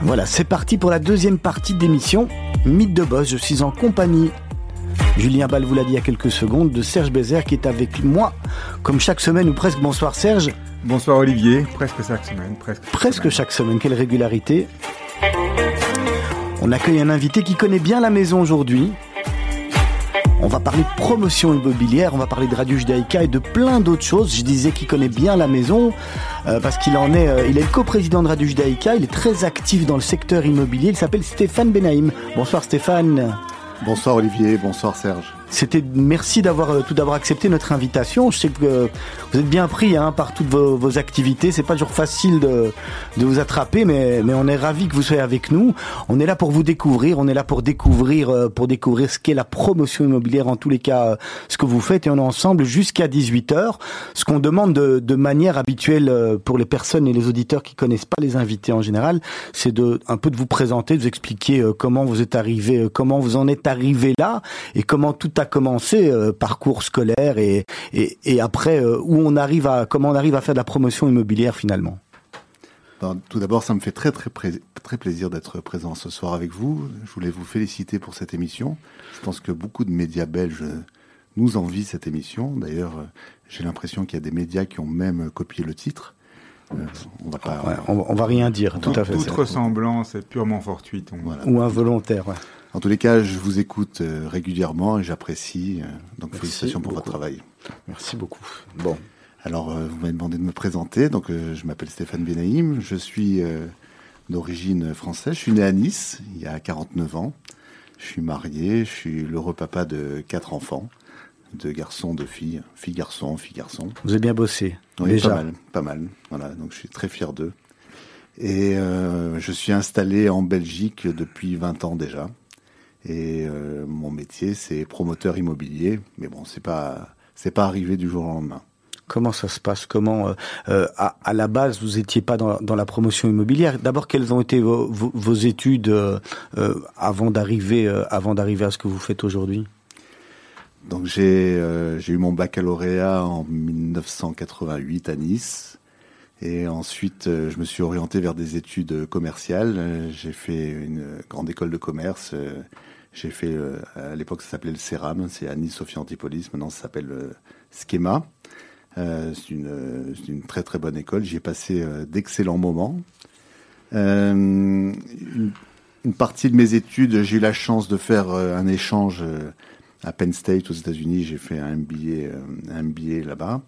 Voilà, c'est parti pour la deuxième partie d'émission Mythe de Boss. Je suis en compagnie, Julien Ball vous l'a dit il y a quelques secondes, de Serge Bézère qui est avec moi, comme chaque semaine ou presque. Bonsoir Serge. Bonsoir Olivier, presque chaque semaine. Presque, presque chaque semaine, quelle régularité. On accueille un invité qui connaît bien la maison aujourd'hui. On va parler promotion immobilière, on va parler de Radio Judaïka et de plein d'autres choses. Je disais qu'il connaît bien la maison euh, parce qu'il en est, euh, il est le coprésident de Radio Judaïka, il est très actif dans le secteur immobilier. Il s'appelle Stéphane Benaïm. Bonsoir Stéphane. Bonsoir Olivier, bonsoir Serge. C'était merci d'avoir euh, tout d'abord accepté notre invitation. Je sais que euh, vous êtes bien pris hein, par toutes vos, vos activités. C'est pas toujours facile de, de vous attraper, mais, mais on est ravi que vous soyez avec nous. On est là pour vous découvrir. On est là pour découvrir euh, pour découvrir ce qu'est la promotion immobilière en tous les cas, ce que vous faites et on est ensemble jusqu'à 18 h Ce qu'on demande de, de, manière habituelle pour les personnes et les auditeurs qui connaissent pas les invités en général, c'est de un peu de vous présenter, de vous expliquer comment vous êtes arrivé, comment vous en êtes arrivé là et comment tout a commencé, euh, parcours scolaire et, et, après euh, où on arrive à comment on arrive à faire de la promotion immobilière finalement. Tout d'abord, ça me fait très très très plaisir d'être présent ce soir avec vous. Je voulais vous féliciter pour cette émission. Je pense que beaucoup de médias belges nous envient cette émission. D'ailleurs, j'ai l'impression qu'il y a des médias qui ont même copié le titre. Euh, on va pas, on, va rien dire. Tout, à fait. Toute ressemblance est purement fortuite. Ou involontaire. En tous les cas, je vous écoute euh, régulièrement et j'apprécie. Euh, donc félicitations pour votre travail. Merci beaucoup. Bon. Alors, euh, vous m'avez demandé de me présenter. Donc, je m'appelle Stéphane Benaïm. Je suis d'origine française. Je suis né à Nice il y a 49 ans. Je suis marié. Je suis l'heureux papa de quatre enfants. Deux garçons, deux filles. Filles, garçons, filles, garçons. Vous avez bien bossé. Oui, déjà. pas mal. Pas mal. Voilà. Donc, je suis très fier d'eux. Et je suis installé en Belgique depuis 20 ans déjà. Et euh, mon métier, c'est promoteur immobilier. Mais bon, c'est pas c'est pas arrivé du jour au lendemain. Comment ça se passe? Comment, euh, euh, à, à, la base, vous étiez pas dans, dans la promotion immobilière D'abord, quelles ont été vos, vos, études avant d'arriver avant d'arriver à ce que vous faites aujourd'hui? Donc j'ai j'ai eu mon baccalauréat en 1988 à Nice. Et ensuite, je me suis orienté vers des études commerciales. J'ai fait une grande école de commerce j'ai fait, euh, à l'époque, ça s'appelait le CERAM, c'est Annie Sophie Antipolis, maintenant ça s'appelle le Schema. Euh, c'est une, très très bonne école, j'y ai passé euh, d'excellents moments. Une, une, partie de mes études, j'ai eu la chance de faire un échange à Penn State aux États-Unis, j'ai fait un MBA, un MBA là-bas.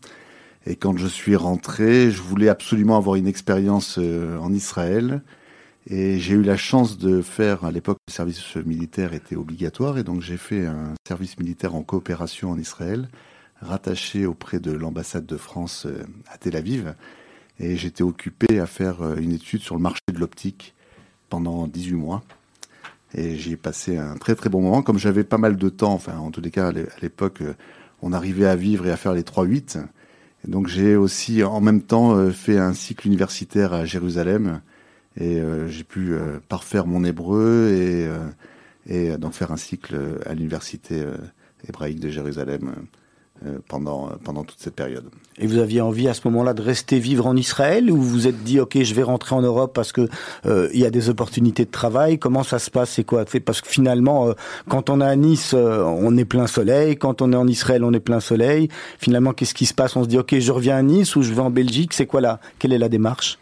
Et quand je suis rentré, je voulais absolument avoir une expérience en Israël. Et j'ai eu la chance de faire, à l'époque, le service militaire était obligatoire, et donc j'ai fait un service militaire en coopération en Israël, rattaché auprès de l'ambassade de France euh, à Tel Aviv. Et j'étais occupé à faire euh, une étude sur le marché de l'optique pendant 18 mois. Et j'y ai passé un très très bon moment. Comme j'avais pas mal de temps, enfin en tous les cas à l'époque, euh, on arrivait à vivre et à faire les 3-8. Et donc j'ai aussi en même temps fait un cycle universitaire à Jérusalem et euh, j'ai pu euh, parfaire mon hébreu et, euh, et donc faire un cycle à l'université hébraïque de Jérusalem pendant, pendant toute cette période. Et vous aviez envie à ce moment-là de rester vivre en Israël ou vous vous êtes dit ok je vais rentrer en Europe parce que il y a des opportunités de travail? Comment ça se passe? C'est quoi? Parce que finalement quand on est à Nice on est plein soleil, quand on est en Israël on est plein soleil. Finalement qu'est-ce qui se passe? On se dit ok je reviens à Nice ou je vais en Belgique? C'est quoi là Quelle est la démarche?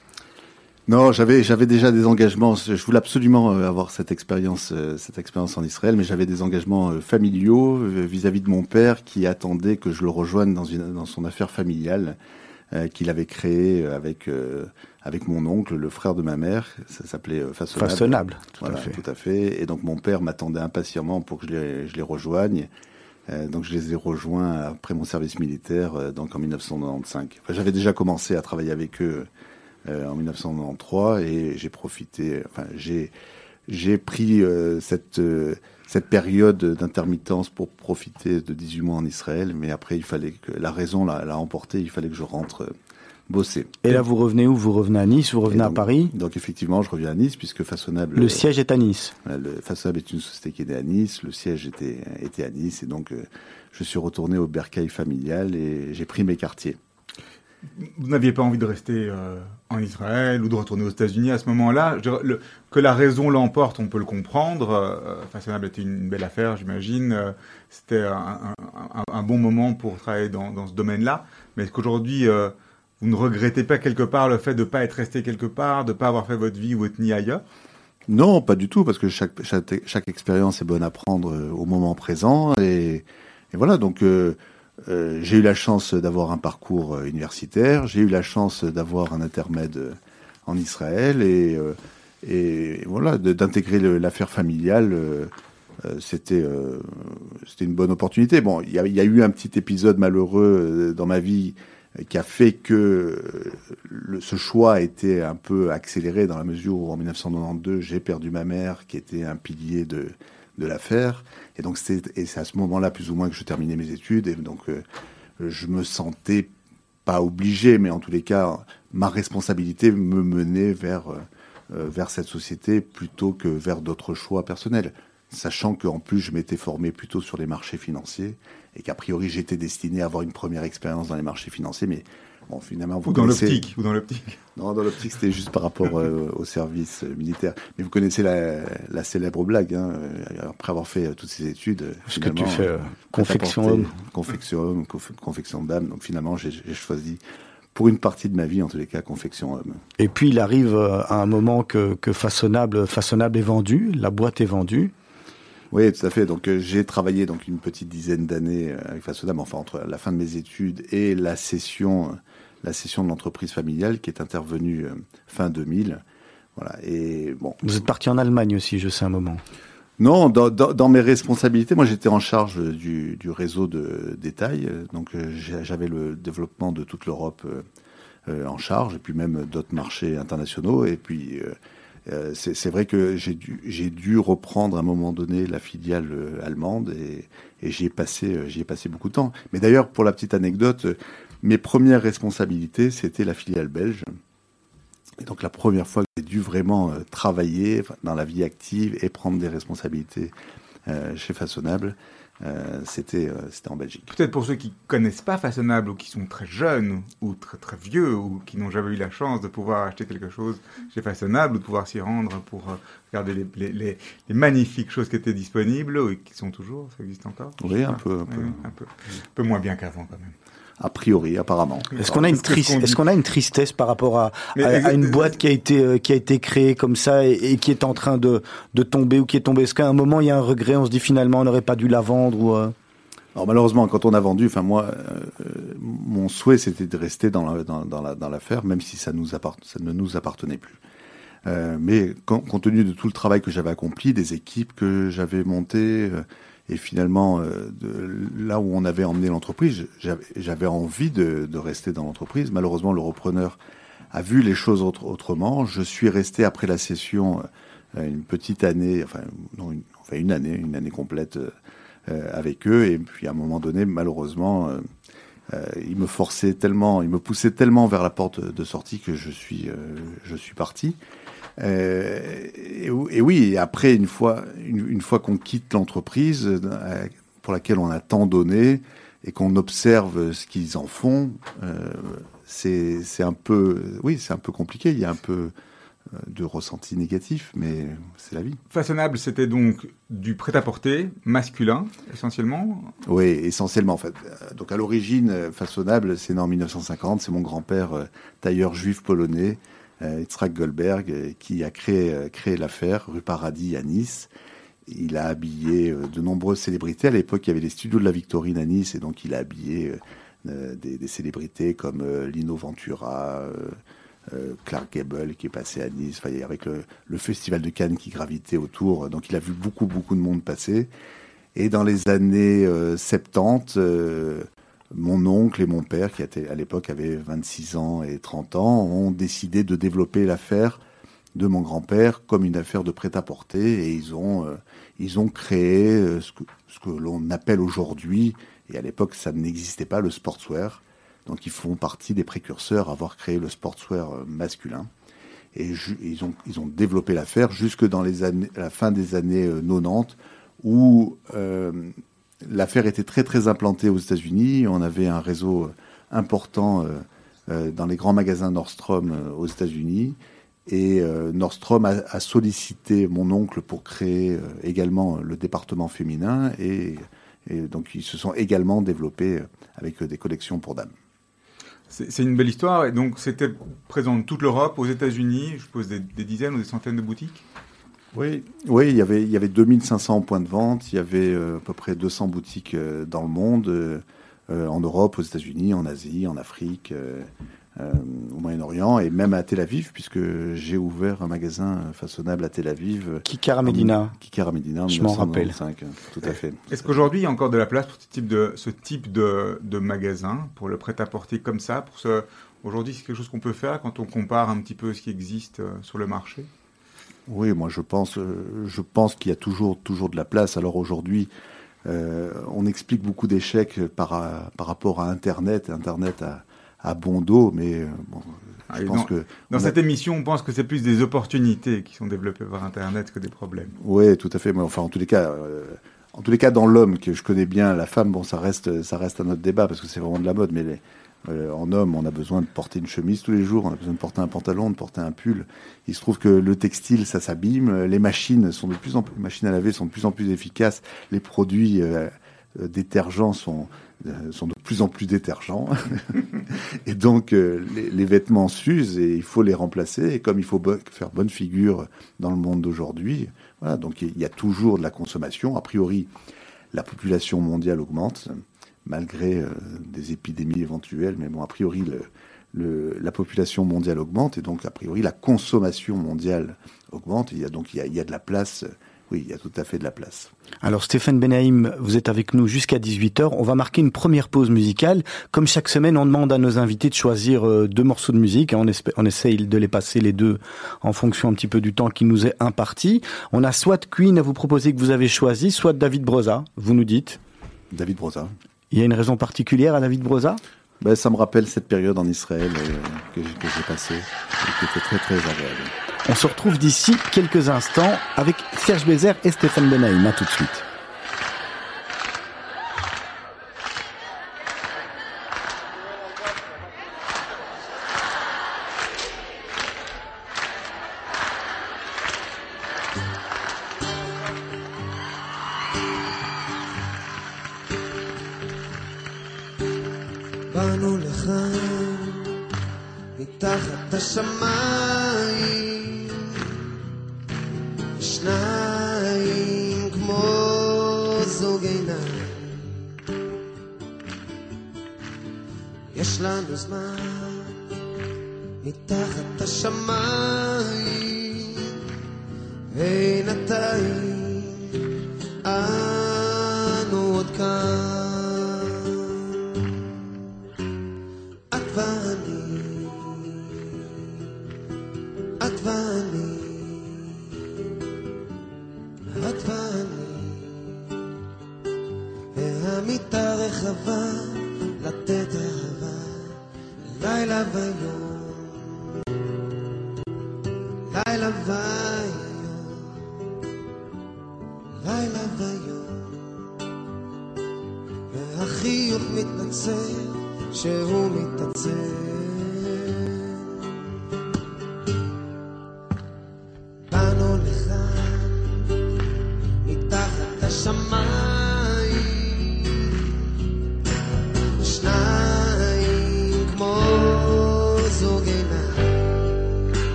Non, j'avais j'avais déjà des engagements. Je voulais absolument euh, avoir cette expérience euh, cette expérience en Israël, mais j'avais des engagements euh, familiaux vis-à-vis de mon père qui attendait que je le rejoigne dans une dans son affaire familiale qu'il avait créée avec avec mon oncle, le frère de ma mère. Ça s'appelait Façonnable. Façonnable, tout à fait. Tout à fait. Et donc mon père m'attendait impatiemment pour que je les je les rejoigne. donc je les ai rejoints après mon service militaire, donc en 1995. Enfin, j'avais déjà commencé à travailler avec eux euh, en 1993 et j'ai profité, enfin j'ai j'ai pris euh, cette euh, cette période d'intermittence pour profiter de 18 mois en Israël, mais après il fallait que la raison l'a emporté, il fallait que je rentre bosser. Et là, vous revenez où? Vous revenez à Nice Vous revenez à Paris? Donc effectivement, je reviens à Nice puisque Façonnable. Le siège est à Nice. Le, Façonnable est une société qui est née à Nice. Le siège était était à Nice et donc je suis retourné au bercail familial et j'ai pris mes quartiers. Vous n'aviez pas envie de rester euh, en Israël ou de retourner aux États-Unis à ce moment-là. Que la raison l'emporte, on peut le comprendre. Euh, Fashionable était une belle affaire, j'imagine. Euh, c'était un, bon moment pour travailler dans, ce domaine-là. Mais est-ce qu'aujourd'hui, vous ne regrettez pas quelque part le fait de ne pas être resté quelque part, de ne pas avoir fait votre vie ou votre nid ailleurs? Non, pas du tout, parce que chaque, expérience est bonne à prendre au moment présent. Et voilà, donc euh, j'ai eu la chance d'avoir un parcours euh, universitaire, j'ai eu la chance d'avoir un intermède euh, en Israël et, voilà, d'intégrer l'affaire familiale. c'était une bonne opportunité. Bon, il y, a eu un petit épisode malheureux dans ma vie qui a fait que ce choix a été un peu accéléré dans la mesure où en 1992 j'ai perdu ma mère qui était un pilier de l'affaire. Et donc c'est à ce moment-là plus ou moins que je terminais mes études. Et donc euh, je me sentais pas obligé, mais en tous les cas, ma responsabilité me menait vers, euh, euh, vers cette société plutôt que vers d'autres choix personnels. Sachant qu'en plus, je m'étais formé plutôt sur les marchés financiers et qu'a priori, j'étais destiné à avoir une première expérience dans les marchés financiers, mais Bon, finalement, vous ou dans l'optique. Ou dans l'optique. Non, dans l'optique, c'était juste par rapport euh, au service euh, militaire. Mais vous connaissez la, célèbre blague. Hein, euh, après avoir fait toutes ces études, ce que tu fais, confection homme, confection homme, confection d'âme. Donc finalement, j'ai choisi pour une partie de ma vie, en tous les cas, confection homme. Et puis il arrive à un moment que, que façonnable, façonnable est vendu, la boîte est vendue. Oui, tout à fait. Donc j'ai travaillé donc une petite dizaine d'années avec Façonnable, enfin entre la fin de mes études et la session la cession de l'entreprise familiale qui est intervenue euh, fin 2000. Voilà. Et bon. Vous êtes parti en Allemagne aussi, je sais un moment. Non, dans, mes responsabilités, moi j'étais en charge du, réseau de détail, donc euh, j'avais le développement de toute l'Europe euh, en charge, et puis même d'autres marchés internationaux. Et puis c'est vrai que j'ai dû, dû, reprendre à un moment donné la filiale allemande, et, et j'y ai passé, j'y ai passé beaucoup de temps. Mais d'ailleurs, pour la petite anecdote, mes premières responsabilités, c'était la filiale belge. Et donc la première fois que j'ai dû vraiment euh, travailler dans la vie active et prendre des responsabilités euh, chez Façonnable, euh, c'était en Belgique. Peut-être pour ceux qui connaissent pas Façonnable ou qui sont très jeunes ou très très vieux ou qui n'ont jamais eu la chance de pouvoir acheter quelque chose chez Façonnable ou de pouvoir s'y rendre pour regarder les, les, les, magnifiques choses qui étaient disponibles ou qui sont toujours, ça existe encore? Oui, un peu, un peu. un peu. Un peu moins bien qu'avant quand même a priori, apparemment. Est-ce qu'on a une est-ce qu'on a une tristesse par rapport à, à, une boîte qui a été euh, qui a été créée comme ça et, qui est en train de, de tomber ou qui est tombée? Est-ce qu'à un moment il y a un regret On se dit finalement on n'aurait pas dû la vendre ou euh? Alors malheureusement, quand on a vendu, enfin moi, euh, mon souhait c'était de rester dans la, dans, dans, la, dans l'affaire, même si ça, nous ça ne nous appartenait plus. Euh, mais compte tenu de tout le travail que j'avais accompli, des équipes que j'avais montées, et finalement, euh, de, là où on avait emmené l'entreprise, j'avais envie de, de, rester dans l'entreprise. Malheureusement, le repreneur a vu les choses autrement. Je suis resté après la session euh, une petite année, enfin, non, une, enfin une année, une année complète euh, avec eux. Et puis à un moment donné, malheureusement, euh, il me forçait tellement, il me poussait tellement vers la porte de sortie que je suis, je suis parti. Euh, et, oui, après, une fois, une, fois qu'on quitte l'entreprise euh, pour laquelle on a tant donné et qu'on observe ce qu'ils en font, euh, c'est un peu, oui, c'est un peu compliqué. Il y a un peu de ressenti négatif, mais c'est la vie. Façonnable, c'était donc du prêt-à-porter masculin, essentiellement? Oui, essentiellement, en fait. Donc, à l'origine, Façonnable, c'est né en 1950. C'est mon grand-père, tailleur juif polonais, euh, Yitzhak Goldberg, euh, qui a créé, euh, créé l'affaire, rue Paradis à Nice. Il a habillé de nombreuses célébrités. À l'époque, il y avait les studios de la Victorine à Nice, et donc il a habillé des, célébrités comme Lino Ventura, Clark Gable qui est passé à Nice, avec le, le, festival de Cannes qui gravitait autour. Donc il a vu beaucoup, beaucoup de monde passer. Et dans les années 70, mon oncle et mon père, qui à l'époque avaient 26 ans et 30 ans, ont décidé de développer l'affaire de mon grand-père comme une affaire de prêt-à-porter et ils ont, euh, ils ont créé euh, ce que, l'on appelle aujourd'hui, et à l'époque ça n'existait pas, le sportswear. Donc ils font partie des précurseurs à avoir créé le sportswear euh, masculin. Et ils, ont, ils ont développé l'affaire jusque dans les années, la fin des années 90 où l'affaire était très très implantée aux États-Unis. On avait un réseau important euh, dans les grands magasins Nordstrom aux États-Unis. Et Nordstrom a, sollicité mon oncle pour créer également le département féminin. Et, donc, ils se sont également développés avec des collections pour dames. C'est une belle histoire. Et donc, c'était présent dans toute l'Europe, aux États-Unis, je suppose des, dizaines ou des centaines de boutiques? Oui, oui il, y avait, il y avait 2500 points de vente, il y avait euh, à peu près 200 boutiques euh, dans le monde, euh, en Europe, aux États-Unis, en Asie, en Afrique. Au Moyen-Orient et même à Tel Aviv, puisque j'ai ouvert un magasin façonnable à Tel Aviv. Kikara Medina. Kikara Medina, je m'en rappelle. Tout à fait. Est-ce qu'aujourd'hui il y a encore de la place pour ce type de, ce type de, de magasin, pour le prêt-à-porter comme ça pour ce... Aujourd'hui, c'est quelque chose qu'on peut faire quand on compare un petit peu ce qui existe sur le marché? Oui, moi je pense, euh, je pense qu'il y a toujours, toujours de la place. Alors aujourd'hui, on explique beaucoup d'échecs par, par rapport à Internet. Internet a, à bon dos, mais euh, bon, je pense que dans cette émission, on pense que c'est plus des opportunités qui sont développées par Internet que des problèmes. Oui, tout à fait. Mais enfin, en tous les cas, euh, en tous les cas, dans l'homme que je connais bien, la femme, bon, ça reste, ça reste un autre débat parce que c'est vraiment de la mode. Mais euh, en homme, on a besoin de porter une chemise tous les jours, on a besoin de porter un pantalon, de porter un pull. Il se trouve que le textile, ça s'abîme. Les machines sont de plus en plus, les machines à laver sont de plus en plus efficaces. Les produits détergents sont euh, sont de plus en plus détergents. et donc, euh, les, vêtements s'usent et il faut les remplacer. Et comme il faut faire bonne figure dans le monde d'aujourd'hui, voilà, donc il y a toujours de la consommation. A priori, la population mondiale augmente, malgré euh, des épidémies éventuelles. Mais bon, a priori, le, la population mondiale augmente et donc, a priori, la consommation mondiale augmente. il y a donc il y a de la place oui, il y a tout à fait de la place. Alors Stéphane Benaïm, vous êtes avec nous jusqu'à 18h. On va marquer une première pause musicale. Comme chaque semaine, on demande à nos invités de choisir euh, deux morceaux de musique. On, on essaye de les passer les deux en fonction un petit peu du temps qui nous est imparti. On a soit Queen à vous proposer que vous avez choisi, soit David Broza, vous nous dites David Broza. Il y a une raison particulière à David Broza? Ben, Ça me rappelle cette période en Israël euh, que j'ai passée, qui était très très agréable. On se retrouve d'ici quelques instants avec Serge Bézère et Stéphane Benaïm. A tout de suite.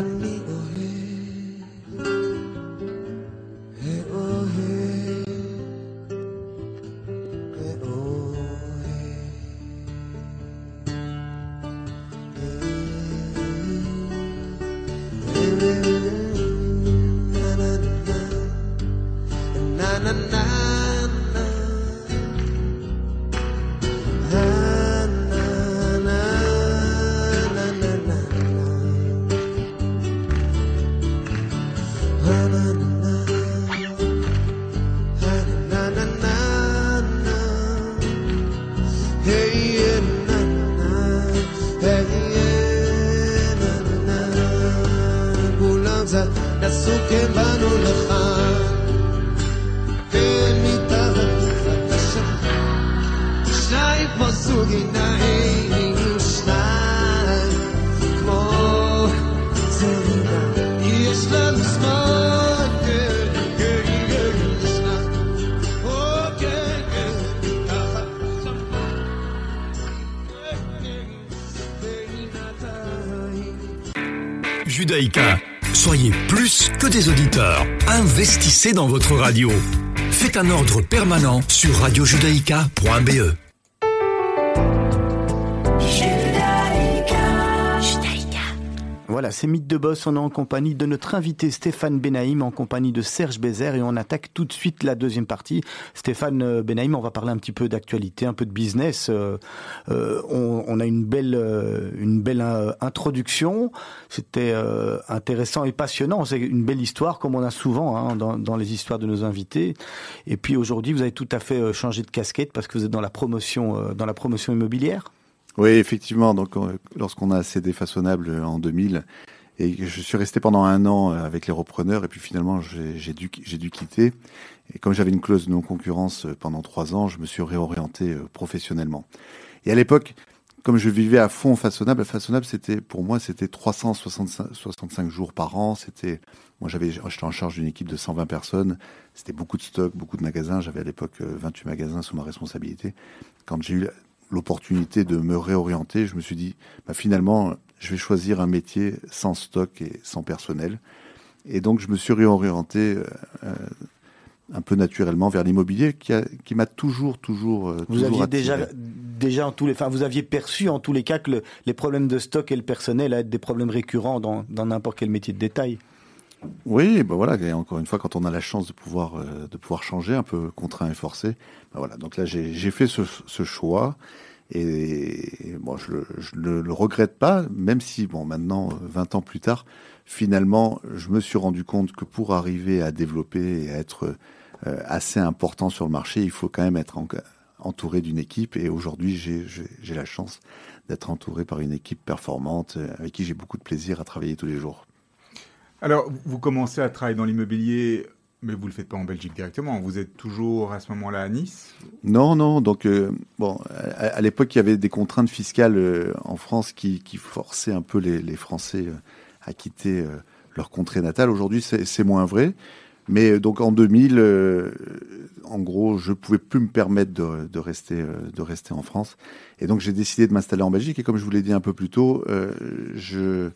I need Soyez plus que des auditeurs. Investissez dans votre radio. Faites un ordre permanent sur radiojudaïka.be. Voilà, c'est Mythe de Boss. On est en compagnie de notre invité Stéphane Benaïm, en compagnie de Serge Bézère, et on attaque tout de suite la deuxième partie. Stéphane euh, Benaïm, on va parler un petit peu d'actualité, un peu de business. Euh, euh, on, a une belle, une belle introduction. C'était intéressant et passionnant. C'est une belle histoire, comme on a souvent hein, dans, dans, les histoires de nos invités. Et puis aujourd'hui, vous avez tout à fait changé de casquette parce que vous êtes dans la promotion, dans la promotion immobilière. Oui, effectivement. Donc, lorsqu'on a cédé façonnable en 2000, et je suis resté pendant un an euh, avec les repreneurs, et puis finalement, j'ai dû, dû quitter. Et comme j'avais une clause de non-concurrence euh, pendant trois ans, je me suis réorienté euh, professionnellement. Et à l'époque, comme je vivais à fond façonnable, façonnable, c'était pour moi, c'était 365 jours par an. C'était, moi, j'avais, j'étais en charge d'une équipe de 120 personnes. C'était beaucoup de stocks, beaucoup de magasins. J'avais à l'époque 28 magasins sous ma responsabilité. Quand j'ai eu l'opportunité de me réorienter, je me suis dit, bah, finalement, je vais choisir un métier sans stock et sans personnel. Et donc, je me suis réorienté euh, euh, un peu naturellement vers l'immobilier qui, qui m'a toujours, toujours. Euh, vous aviez déjà, déjà en tous les, enfin, vous aviez perçu en tous les cas que les problèmes de stock et le personnel allaient être des problèmes récurrents dans n'importe quel métier de détail. Oui, ben voilà, et encore une fois, quand on a la chance de pouvoir, de pouvoir changer, un peu contraint et forcé, ben voilà. Donc là, j'ai fait ce, choix. Et bon, je ne le, regrette pas, même si, bon, maintenant, 20 ans plus tard, finalement, je me suis rendu compte que pour arriver à développer et à être euh, assez important sur le marché, il faut quand même être entouré d'une équipe. Et aujourd'hui, j'ai la chance d'être entouré par une équipe performante euh, avec qui j'ai beaucoup de plaisir à travailler tous les jours. Alors, vous commencez à travailler dans l'immobilier mais vous ne le faites pas en Belgique directement. Vous êtes toujours à ce moment-là à Nice Non, non. Donc, euh, bon, à, l'époque, il y avait des contraintes fiscales euh, en France qui, forçaient un peu les, Français euh, à quitter leur contrée natale. Aujourd'hui, c'est moins vrai. Mais donc en 2000, en gros, je pouvais plus me permettre de rester en France. Et donc j'ai décidé de m'installer en Belgique. Et comme je vous l'ai dit un peu plus tôt, je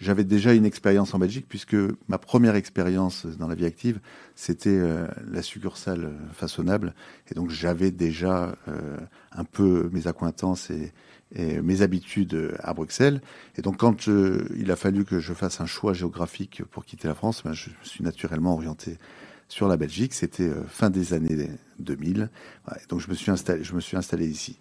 j'avais déjà une expérience en Belgique puisque ma première expérience dans la vie active, c'était euh, la succursale euh, façonnable. Et donc j'avais déjà euh, un peu mes accointances et, mes habitudes à Bruxelles. Et donc quand il a fallu que je fasse un choix géographique pour quitter la France, ben, je me suis naturellement orienté sur la Belgique. C'était fin des années 2000. donc je me suis je me suis installé ici.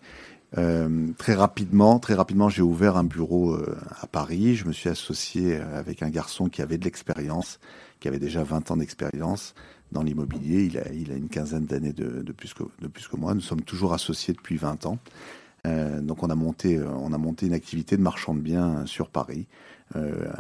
Euh, très rapidement, très rapidement, j'ai ouvert un bureau euh, à Paris. Je me suis associé euh, avec un garçon qui avait de l'expérience, qui avait déjà 20 ans d'expérience dans l'immobilier. Il a, une quinzaine d'années de, plus que, moi. Nous sommes toujours associés depuis 20 ans. Donc on a monté, on a monté une activité de marchand de biens sur Paris,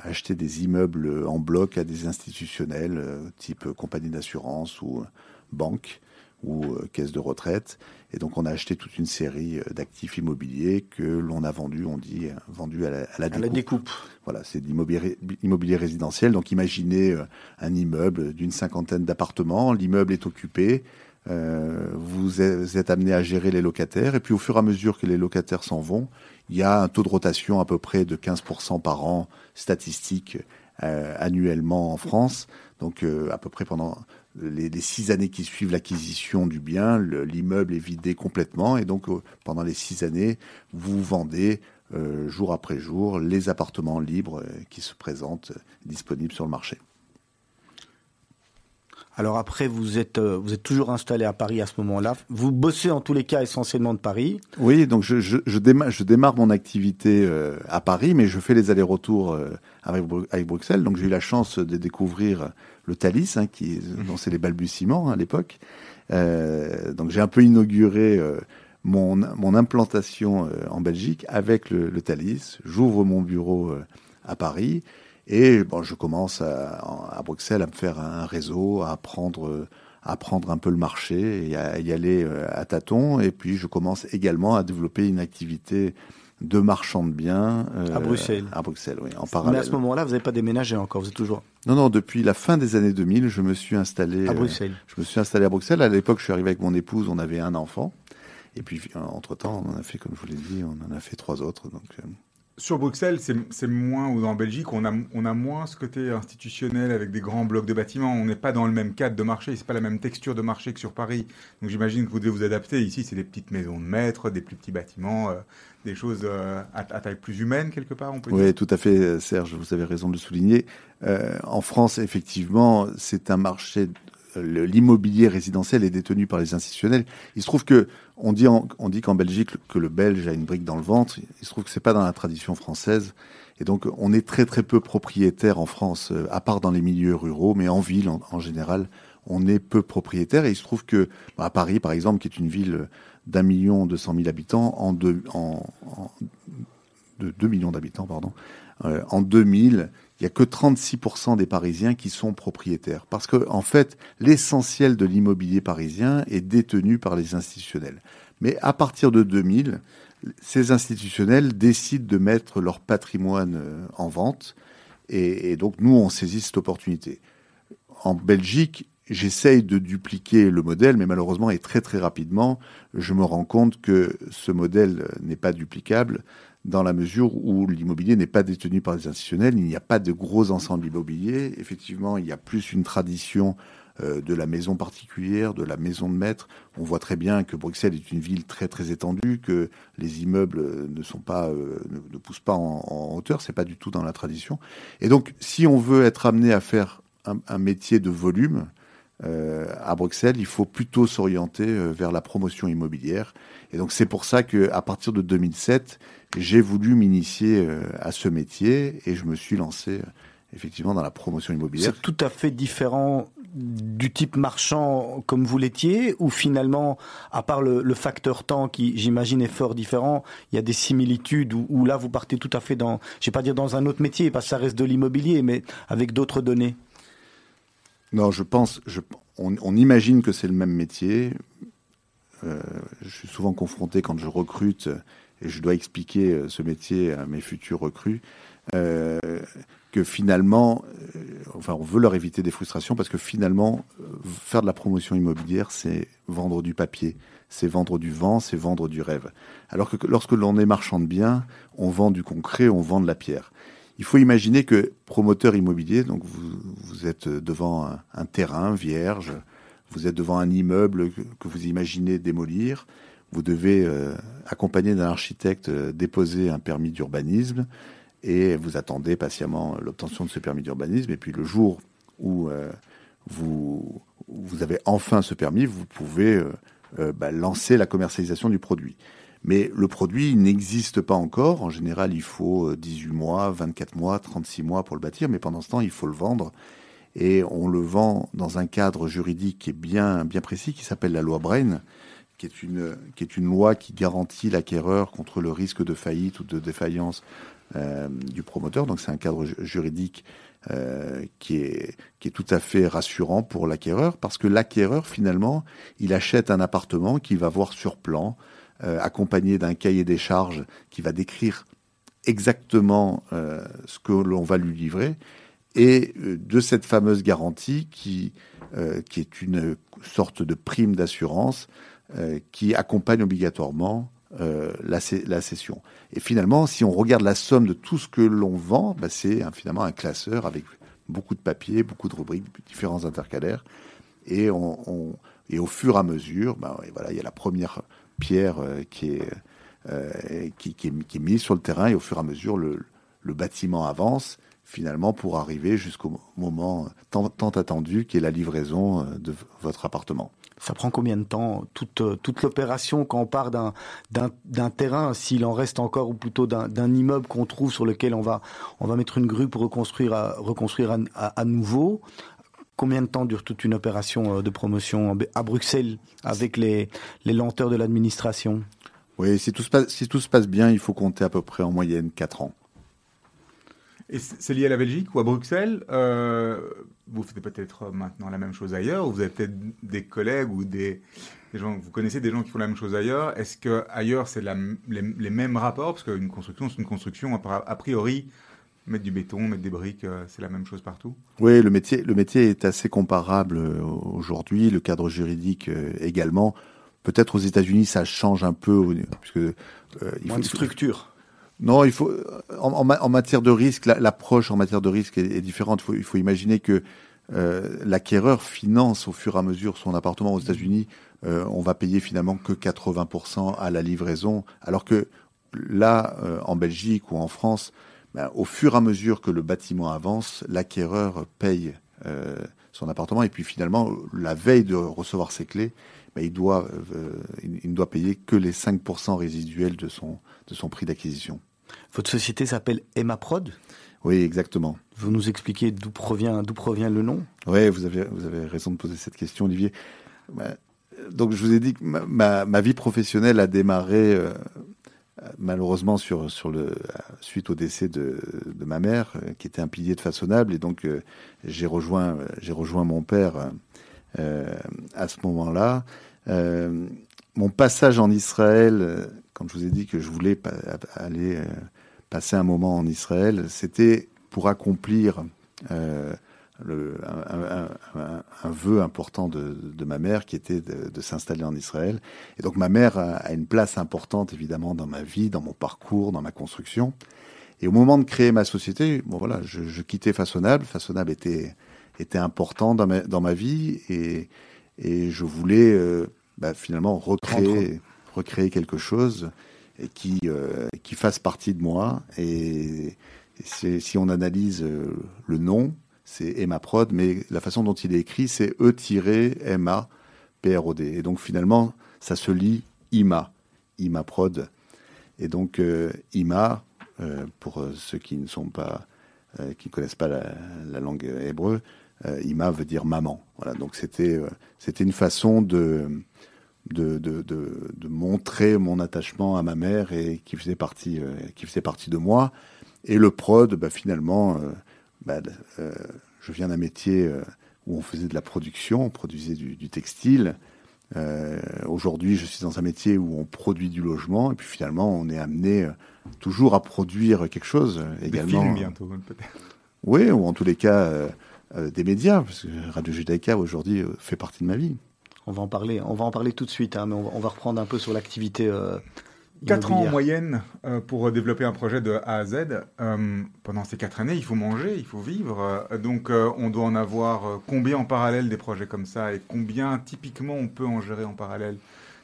acheter des immeubles en bloc à des institutionnels type compagnie d'assurance ou banque ou caisse de retraite. Et donc on a acheté toute une série d'actifs immobiliers que l'on a vendus, on dit, vendus à la, à la, découpe. Voilà, c'est l'immobilier immobilier résidentiel. Donc imaginez un immeuble d'une cinquantaine d'appartements, l'immeuble est occupé, euh, vous êtes amené à gérer les locataires, et puis au fur et à mesure que les locataires s'en vont, il y a un taux de rotation à peu près de 15% par an statistique euh, annuellement en France. Donc euh, à peu près pendant les, six années qui suivent l'acquisition du bien, l'immeuble est vidé complètement, et donc pendant les six années, vous vendez jour après jour les appartements libres qui se présentent disponibles sur le marché. Alors après, vous êtes, euh, vous êtes toujours installé à Paris à ce moment-là. Vous bossez en tous les cas essentiellement de Paris. Oui, donc je, je, je, démarre, je démarre, mon activité euh, à Paris, mais je fais les allers-retours euh, avec, avec, Bruxelles. Donc j'ai eu la chance de découvrir le Thalys, hein, qui, mhm. dont c'est les balbutiements hein, à l'époque. donc j'ai un peu inauguré mon, mon, implantation en Belgique avec le, le Thalys. J'ouvre mon bureau à Paris. Et bon, je commence à, Bruxelles à me faire un réseau, à apprendre, à apprendre un peu le marché et à y aller euh, à tâtons. Et puis, je commence également à développer une activité de marchand de biens euh, à Bruxelles. À Bruxelles, oui, en parallèle. Mais à ce moment-là, vous n'avez pas déménagé encore, vous êtes toujours. Non, non, depuis la fin des années 2000, je me suis installé à Bruxelles. je me suis installé à Bruxelles. À l'époque, je suis arrivé avec mon épouse, on avait un enfant. Et puis, entre temps, on en a fait, comme je vous l'ai dit, on en a fait trois autres. Donc, sur Bruxelles, c'est moins, ou en Belgique, on a, on a moins ce côté institutionnel avec des grands blocs de bâtiments. On n'est pas dans le même cadre de marché, c'est pas la même texture de marché que sur Paris. Donc j'imagine que vous devez vous adapter. Ici, c'est des petites maisons de maître, des plus petits bâtiments, euh, des choses euh, à, taille plus humaine quelque part, on peut oui, tout à fait, Serge, vous avez raison de le souligner. Euh, en France, effectivement, c'est un marché l'immobilier résidentiel est détenu par les institutionnels. Il se trouve que on dit, on dit qu'en Belgique que le Belge a une brique dans le ventre. Il se trouve que c'est pas dans la tradition française. Et donc on est très très peu propriétaire en France, euh, à part dans les milieux ruraux, mais en ville en, général, on est peu propriétaire. Et il se trouve que bah, à Paris, par exemple, qui est une ville d'un million deux cent mille habitants, en de 2 millions d'habitants, pardon, euh, en 2000, il n'y a que 36% des Parisiens qui sont propriétaires. Parce que, en fait, l'essentiel de l'immobilier parisien est détenu par les institutionnels. Mais à partir de 2000, ces institutionnels décident de mettre leur patrimoine euh, en vente. Et, donc, nous, on saisit cette opportunité. En Belgique, j'essaye de dupliquer le modèle, mais malheureusement, et très très rapidement, je me rends compte que ce modèle n'est pas duplicable dans la mesure où l'immobilier n'est pas détenu par les institutionnels, il n'y a pas de gros ensembles immobiliers. Effectivement, il y a plus une tradition euh, de la maison particulière, de la maison de maître. On voit très bien que Bruxelles est une ville très très étendue, que les immeubles ne sont pas, euh, ne, poussent pas en, en hauteur. C'est pas du tout dans la tradition. Et donc, si on veut être amené à faire un métier de volume, euh, à Bruxelles, il faut plutôt s'orienter euh, vers la promotion immobilière. Et donc c'est pour ça que à partir de 2007, j'ai voulu m'initier euh, à ce métier et je me suis lancé effectivement dans la promotion immobilière. C'est tout à fait différent du type marchand comme vous l'étiez, ou finalement, à part le, facteur temps qui, j'imagine, est fort différent, il y a des similitudes où, là vous partez tout à fait dans, je vais pas dire dans un autre métier, parce que ça reste de l'immobilier, mais avec d'autres données? Non, je pense, on, imagine que c'est le même métier. Euh, je suis souvent confronté quand je recrute et je dois expliquer euh, ce métier à mes futurs recrues, euh, que finalement, enfin, on veut leur éviter des frustrations parce que finalement, faire de la promotion immobilière, c'est vendre du papier, c'est vendre du vent, c'est vendre du rêve. Alors que lorsque l'on est marchand de biens, on vend du concret, on vend de la pierre. Il faut imaginer que promoteur immobilier, donc vous, êtes devant un, terrain vierge, vous êtes devant un immeuble que, vous imaginez démolir, vous devez, euh, accompagner d'un architecte, euh, déposer un permis d'urbanisme et vous attendez patiemment l'obtention de ce permis d'urbanisme. Et puis le jour où euh, vous, avez enfin ce permis, vous pouvez bah, lancer la commercialisation du produit. Mais le produit n'existe pas encore. En général, il faut 18 euh, mois, 24 mois, 36 mois pour le bâtir, mais pendant ce temps, il faut le vendre. Et on le vend dans un cadre juridique qui est bien, bien précis, qui s'appelle la loi Brain, qui est, une, qui est une loi qui garantit l'acquéreur contre le risque de faillite ou de défaillance euh, du promoteur. Donc c'est un cadre juridique qui, est, qui est tout à fait rassurant pour l'acquéreur, parce que l'acquéreur, finalement, il achète un appartement qu'il va voir sur plan, accompagné d'un cahier des charges qui va décrire exactement ce que l'on va lui livrer, et de cette fameuse garantie qui, qui est une sorte de prime d'assurance qui accompagne obligatoirement euh, la, la, session. Et finalement, si on regarde la somme de tout ce que l'on vend, bah, c'est finalement un classeur avec beaucoup de papiers, beaucoup de rubriques, différents intercalaires. Et, on, et au fur et à mesure, bah, voilà, il y a la première pierre euh, qui, est, euh, qui, est, mise sur le terrain, et au fur et à mesure, le, le bâtiment avance finalement pour arriver jusqu'au moment tant, attendu qui est la livraison de votre appartement. Ça prend combien de temps toute, euh, toute l'opération quand on part d'un, terrain, s'il en reste encore, ou plutôt d'un, immeuble qu'on trouve sur lequel on va, on va mettre une grue pour reconstruire, reconstruire à, nouveau Combien de temps dure toute une opération euh, de promotion à Bruxelles avec les, les lenteurs de l'administration? Oui, si tout, se passe, si tout se passe bien, il faut compter à peu près en moyenne 4 ans. Et c'est lié à la Belgique ou à Bruxelles euh, Vous faites peut-être maintenant la même chose ailleurs, ou vous avez peut-être des collègues ou des, gens, vous connaissez des gens qui font la même chose ailleurs. Est-ce que ailleurs c'est les, mêmes rapports? Parce qu'une construction, c'est une construction a priori. Mettre du béton, mettre des briques, euh, c'est la même chose partout Oui, le métier, le métier est assez comparable euh, aujourd'hui, le cadre juridique également. Peut-être aux États-Unis, ça change un peu, puisque il faut, de structure. Non, il faut en, en, matière de risque, l'approche en matière de risque est, différente. Il faut, il faut, imaginer que euh, l'acquéreur finance au fur et à mesure son appartement aux États-Unis. Euh, on va payer finalement que 80% à la livraison, alors que là, euh, en Belgique ou en France, ben, au fur et à mesure que le bâtiment avance, l'acquéreur paye euh, son appartement et puis finalement, la veille de recevoir ses clés, ben, il doit, euh, il ne doit payer que les 5% résiduels de son, de son prix d'acquisition. Votre société s'appelle Emma Prod? Oui, exactement. Vous nous expliquez d'où provient, d'où provient le nom? Oui, vous avez, vous avez raison de poser cette question, Olivier. Bah, donc, je vous ai dit que ma, ma, vie professionnelle a démarré euh, malheureusement sur, sur le, suite au décès de, de, ma mère, euh, qui était un pilier de façonnable. Et donc, euh, j'ai rejoint, j'ai rejoint mon père à ce moment-là. mon passage en Israël, quand je vous ai dit que je voulais aller passer un moment en Israël, c'était pour accomplir euh, le, un, un, un, vœu important de, de, ma mère qui était de, de s'installer en Israël. Et donc ma mère a, a, une place importante évidemment dans ma vie, dans mon parcours, dans ma construction. Et au moment de créer ma société, bon voilà, je, je quittais Façonnable. Façonnable était était important dans ma, dans ma vie et, et je voulais euh, bah, finalement recréer recréer quelque chose et qui, euh, qui fasse partie de moi. Et, si on analyse euh, le nom, c'est Emma Prod, mais la façon dont il est écrit, c'est E-MA P-R-O-D. Et donc finalement, ça se lit IMA, IMA Prod. Et donc euh, IMA, euh, pour ceux qui ne sont pas, euh, connaissent pas la, la langue hébreu, IMA veut dire maman. Voilà, donc c'était une façon de de, de, de, de, montrer mon attachement à ma mère et qui faisait partie, euh, qui faisait partie de moi. Et le prod, bah, finalement, euh, bah, euh, je viens d'un métier euh, où on faisait de la production, on produisait du, du textile. Aujourd'hui, je suis dans un métier où on produit du logement et puis finalement, on est amené toujours à produire quelque chose également. Des films bientôt, peut-être. Oui, ou en tous les cas des médias, parce que Radio Judaïka aujourd'hui fait partie de ma vie. On va en parler, on va en parler tout de suite, hein, mais on va, reprendre un peu sur l'activité. Euh, 4 ans en moyenne euh, pour développer un projet de A à Z. Euh, pendant ces 4 années, il faut manger, il faut vivre. Euh, donc, euh, on doit en avoir euh, combien en parallèle des projets comme ça et combien typiquement on peut en gérer en parallèle?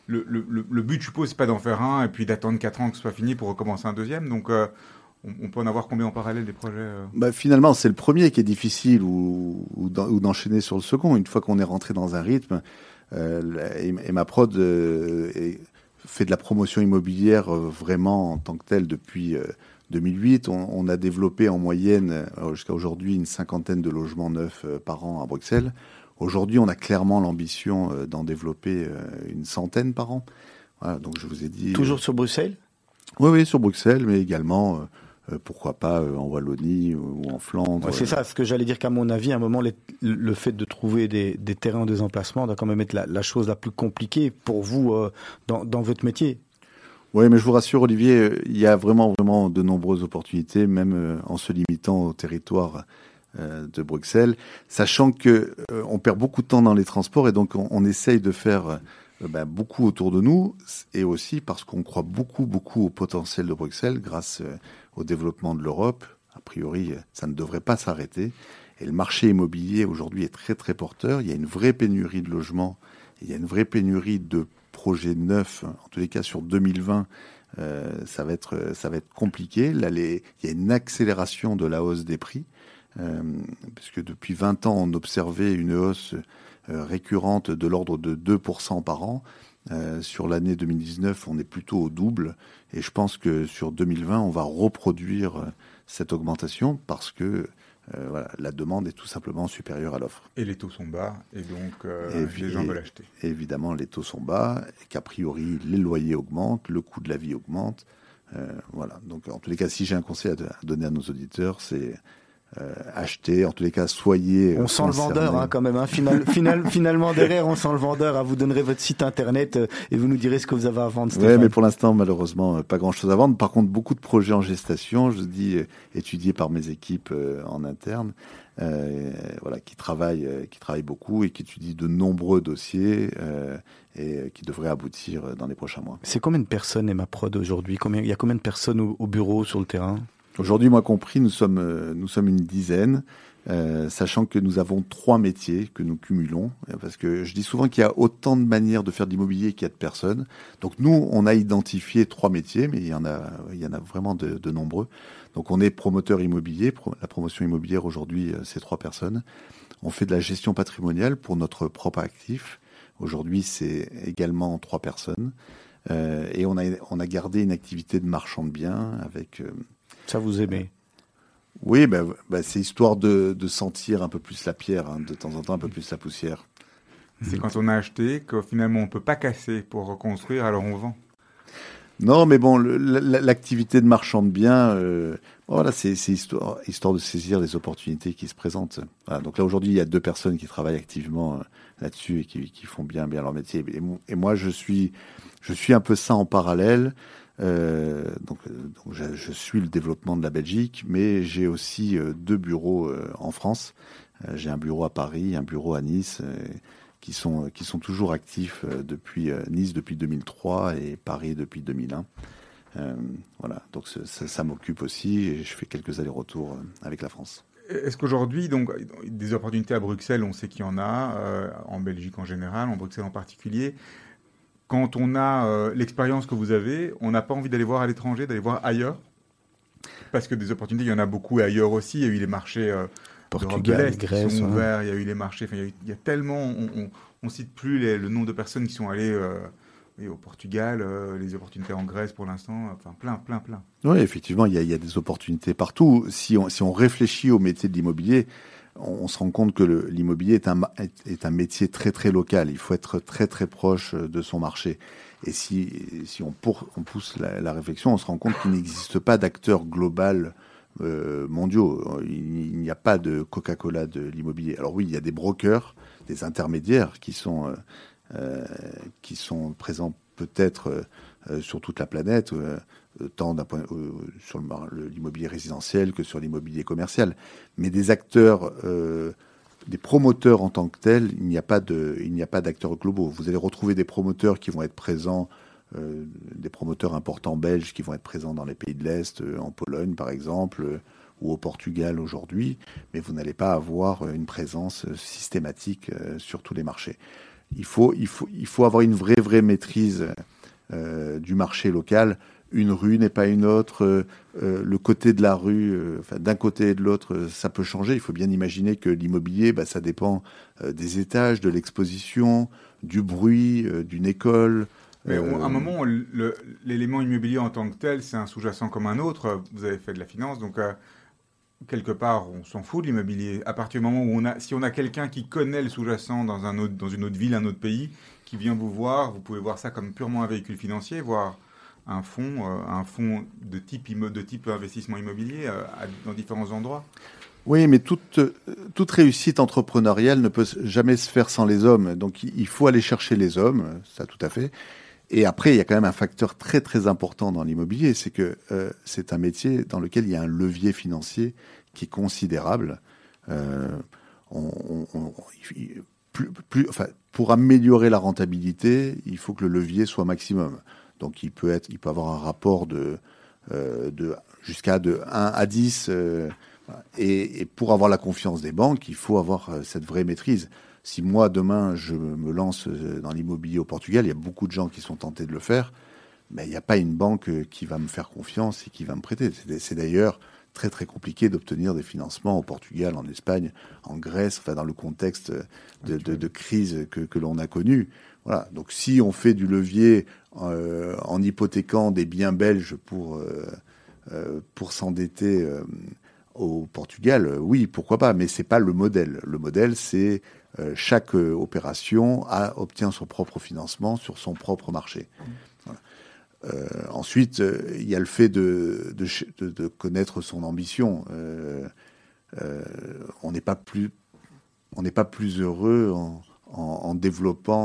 Le, le, le, but, je suppose, c'est pas d'en faire un et puis d'attendre 4 ans que ce soit fini pour recommencer un deuxième. Donc, on, peut en avoir combien en parallèle des projets bah, Finalement, c'est le premier qui est difficile ou, ou d'enchaîner sur le second. Une fois qu'on est rentré dans un rythme, euh, et, ma prod euh, fait de la promotion immobilière euh, vraiment en tant que telle depuis 2008. On, on, a développé en moyenne jusqu'à aujourd'hui une cinquantaine de logements neufs par an à Bruxelles. Aujourd'hui, on a clairement l'ambition d'en développer une centaine par an. Voilà, donc je vous ai dit. Toujours sur Bruxelles? Oui, oui, sur Bruxelles, mais également pourquoi pas en Wallonie ou en Flandre. c'est ça, ce que j'allais dire qu'à mon avis, à un moment, le fait de trouver des, terrains, des emplacements doit quand même être la, chose la plus compliquée pour vous dans, dans votre métier. Oui, mais je vous rassure, Olivier, il y a vraiment, vraiment de nombreuses opportunités, même en se limitant au territoire euh, de Bruxelles, sachant que euh, on perd beaucoup de temps dans les transports et donc on, essaye de faire euh, ben, beaucoup autour de nous et aussi parce qu'on croit beaucoup beaucoup au potentiel de Bruxelles grâce au développement de l'Europe. A priori, ça ne devrait pas s'arrêter. Et le marché immobilier aujourd'hui est très très porteur. Il y a une vraie pénurie de logements, il y a une vraie pénurie de projets neufs. En tous les cas, sur 2020, ça va être ça va être compliqué. Là, il y a une accélération de la hausse des prix. Euh, puisque depuis 20 ans, on observait une hausse euh, récurrente de l'ordre de 2% par an. Euh, sur l'année 2019, on est plutôt au double. Et je pense que sur 2020, on va reproduire cette augmentation parce que la demande est tout simplement supérieure à l'offre. Et les taux sont bas, et donc les gens veulent acheter. évidemment, les taux sont bas, et qu'a priori, les loyers augmentent, le coût de la vie augmente. voilà. Donc, en tous les cas, si j'ai un conseil à donner à nos auditeurs, c'est euh, acheter. En tous les cas, soyez. On sent le vendeur hein, quand même. Hein. Final, final, finalement, derrière, on sent le vendeur. Vous donnerez votre site internet euh, et vous nous direz ce que vous avez à vendre. Oui, mais pour l'instant, malheureusement, euh, pas grand-chose à vendre. Par contre, beaucoup de projets en gestation, je dis étudiés par mes équipes en interne. Euh, voilà, qui travaillent, qui travaillent beaucoup et qui étudient de nombreux dossiers euh, et qui devraient aboutir dans les prochains mois. C'est combien de personnes Emma Prod aujourd'hui? Combien il y a combien de personnes au bureau sur le terrain? Aujourd'hui, moi compris, nous sommes, euh, nous sommes une dizaine, euh, sachant que nous avons trois métiers que nous cumulons, parce que je dis souvent qu'il y a autant de manières de faire de l'immobilier qu'il y a de personnes. Donc nous, on a identifié trois métiers, mais il y en a, il y en a vraiment de, de nombreux. Donc on est promoteur immobilier, la promotion immobilière aujourd'hui, euh, c'est trois personnes. On fait de la gestion patrimoniale pour notre propre actif. Aujourd'hui, c'est également trois personnes. Euh, et on a, on a gardé une activité de marchand de biens avec ça vous aimez Oui, bah, bah, c'est histoire de, sentir un peu plus la pierre, hein, de temps en temps un peu plus la poussière. C'est quand on a acheté que finalement on peut pas casser pour reconstruire, alors on vend. Non, mais bon, l'activité de marchand de biens, euh, voilà, c'est histoire, histoire de saisir les opportunités qui se présentent. donc là aujourd'hui, il y a deux personnes qui travaillent activement euh, là-dessus et qui, font bien bien leur métier. Et, et, moi, je suis, je suis un peu ça en parallèle. Euh, donc, euh, je, suis le développement de la Belgique, mais j'ai aussi euh, deux bureaux en France. j'ai un bureau à Paris, un bureau à Nice, qui sont qui sont toujours actifs depuis Nice depuis 2003 et Paris depuis 2001. voilà, donc ça, ça m'occupe aussi et je fais quelques allers-retours avec la France. Est-ce qu'aujourd'hui, donc, des opportunités à Bruxelles, on sait qu'il y en a, en Belgique en général, en Bruxelles en particulier quand on a euh, l'expérience que vous avez, on n'a pas envie d'aller voir à l'étranger, d'aller voir ailleurs Parce que des opportunités, il y en a beaucoup ailleurs aussi. Il y a eu les marchés euh, Portugal, Grèce, qui sont ouverts, il y a eu les marchés, il, y a tellement, on, ne cite plus le nombre de personnes qui sont allées euh, au Portugal, les opportunités en Grèce pour l'instant, enfin plein, plein, plein. Oui, effectivement, il y, a, il y, a, des opportunités partout. Si on, si on réfléchit au métier de l'immobilier, on, se rend compte que l'immobilier est un, est, un métier très très local. Il faut être très très proche de son marché. Et si, si on, pousse la, réflexion, on se rend compte qu'il n'existe pas d'acteurs global euh, mondiaux. Il, n'y a pas de Coca-Cola de l'immobilier. Alors oui, il y a des brokers, des intermédiaires qui sont, euh, euh, qui sont présents peut-être sur toute la planète. Euh, tant euh, sur l'immobilier résidentiel que sur l'immobilier commercial. Mais des acteurs, euh, des promoteurs en tant que tels, il n'y a pas de, il n'y a pas d'acteurs globaux. Vous allez retrouver des promoteurs qui vont être présents, des promoteurs importants belges qui vont être présents dans les pays de l'Est, en Pologne par exemple, ou au Portugal aujourd'hui, mais vous n'allez pas avoir une présence systématique sur tous les marchés. Il faut, il faut, il faut avoir une vraie, vraie maîtrise du marché local une rue n'est pas une autre, euh, euh, le côté de la rue, euh, d'un côté et de l'autre, ça peut changer. Il faut bien imaginer que l'immobilier, bah, ça dépend des étages, de l'exposition, du bruit, d'une école. Mais à un moment, l'élément immobilier en tant que tel, c'est un sous-jacent comme un autre. Vous avez fait de la finance, donc quelque part, on s'en fout de l'immobilier. À partir du moment où on a, si on a quelqu'un qui connaît le sous-jacent dans, un dans une autre ville, un autre pays, qui vient vous voir, vous pouvez voir ça comme purement un véhicule financier, voire un fonds, un fonds de type, investissement immobilier dans différents endroits oui, mais toute, toute réussite entrepreneuriale ne peut jamais se faire sans les hommes. Donc il faut aller chercher les hommes, ça tout à fait. Et après, il y a quand même un facteur très très important dans l'immobilier, c'est que euh, c'est un métier dans lequel il y a un levier financier qui est considérable. Euh, plus, enfin, pour améliorer la rentabilité, il faut que le levier soit maximum. Donc il peut, être, il peut avoir un rapport de, euh, de jusqu'à de 1 à 10. Et, et, pour avoir la confiance des banques, il faut avoir cette vraie maîtrise. Si moi, demain, je me lance euh, dans l'immobilier au Portugal, il y a beaucoup de gens qui sont tentés de le faire, mais il n'y a pas une banque euh, qui va me faire confiance et qui va me prêter. C'est d'ailleurs très très compliqué d'obtenir des financements au Portugal, en Espagne, en Grèce, enfin dans le contexte de, crise que, l'on a connu. Voilà. Donc si on fait du levier euh, en hypothéquant des biens belges pour pour s'endetter au Portugal, oui, pourquoi pas, mais c'est pas le modèle. Le modèle, c'est euh, chaque euh, opération obtient son propre financement sur son propre marché. Euh, ensuite, il y a le fait de, de, connaître son ambition. on n'est pas plus pas plus heureux en, en, développant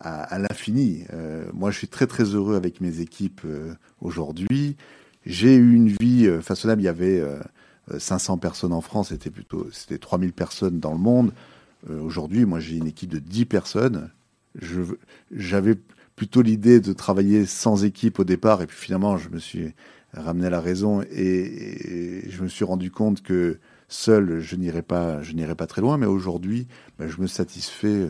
à, l'infini. moi, je suis très très heureux avec mes équipes aujourd'hui. J'ai eu une vie façonnable. Il y avait 500 euh, personnes en France, c'était plutôt c'était 3000 personnes dans le monde. Euh, aujourd'hui, moi, j'ai une équipe de 10 personnes. J'avais plutôt l'idée de travailler sans équipe au départ, et puis finalement, je me suis ramené à la raison et, je me suis rendu compte que seul, je n'irai pas, je n'irai pas très loin. Mais aujourd'hui, ben, je me satisfais euh,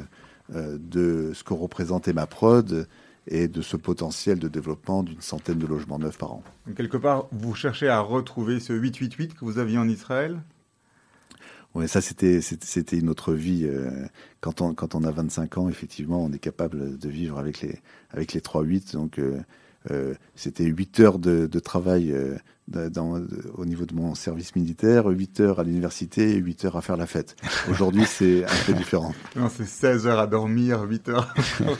de ce que représentait ma prod et de ce potentiel de développement d'une centaine de logements neufs par an. quelque part, vous cherchez à retrouver ce 888 que vous aviez en Israël? Oui, ça c'était c'était une autre vie. Euh, quand on quand on a 25 ans, effectivement, on est capable de vivre avec les avec les 3-8. Donc euh, euh, c'était 8 heures de, de travail dans, au niveau de mon service militaire, 8 heures à l'université et 8 heures à faire la fête. Aujourd'hui, c'est un peu différent. Non, c'est 16 heures à dormir, 8 heures.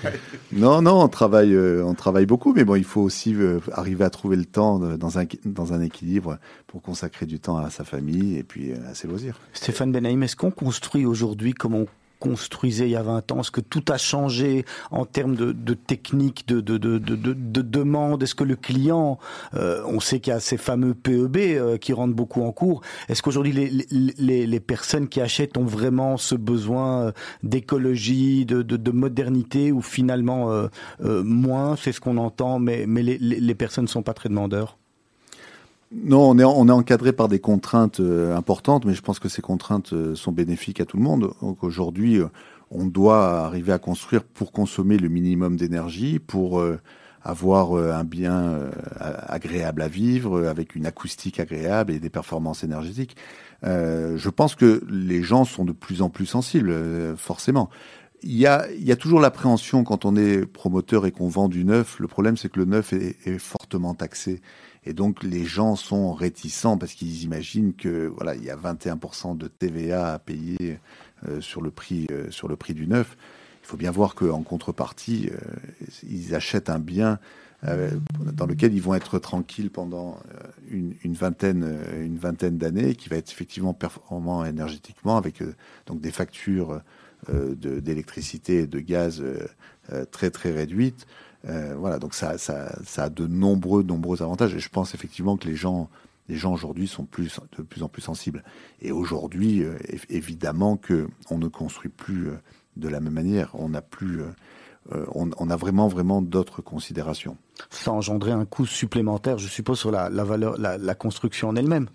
non, non, on travaille, euh, on travaille beaucoup, mais bon, il faut aussi euh, arriver à trouver le temps dans un, dans un équilibre pour consacrer du temps à sa famille et puis euh, à ses loisirs. Stéphane Benaïm, est-ce qu'on construit aujourd'hui comme on construisait il y a 20 ans? Est-ce que tout a changé en termes de, de technique, de, de, de, de, demande? Est-ce que le client, euh, on sait qu'il y a ces fameux PEB euh, qui rentrent beaucoup en cours, est-ce qu'aujourd'hui les, les, les, personnes qui achètent ont vraiment ce besoin euh, d'écologie, de, de, de, modernité ou finalement moins, c'est ce qu'on entend, mais, mais les, les personnes ne sont pas très demandeurs non, on est, on est encadré par des contraintes euh, importantes, mais je pense que ces contraintes euh, sont bénéfiques à tout le monde. Aujourd'hui, euh, on doit arriver à construire pour consommer le minimum d'énergie, pour avoir un bien agréable à vivre, avec une acoustique agréable et des performances énergétiques. je pense que les gens sont de plus en plus sensibles, forcément. Il y, a, il y a toujours l'appréhension quand on est promoteur et qu'on vend du neuf. Le problème, c'est que le neuf est fortement taxé. Et donc les gens sont réticents parce qu'ils imaginent que voilà, il y a 21% de TVA à payer euh, sur le prix euh, sur le prix du neuf. Il faut bien voir qu'en contrepartie, euh, ils achètent un bien dans lequel ils vont être tranquilles pendant une, une vingtaine une vingtaine d'années, qui va être effectivement performant énergétiquement avec donc des factures d'électricité et de gaz très très réduites. Euh, voilà, donc ça, ça, ça, a de nombreux, nombreux avantages. Et je pense effectivement que les gens, les gens aujourd'hui sont plus, de plus en plus sensibles. Et aujourd'hui, euh, évidemment que on ne construit plus euh, de la même manière. On n'a plus, on, on, a vraiment, vraiment d'autres considérations. Ça engendrait un coût supplémentaire, je suppose, sur la, la valeur, la, la construction en elle-même.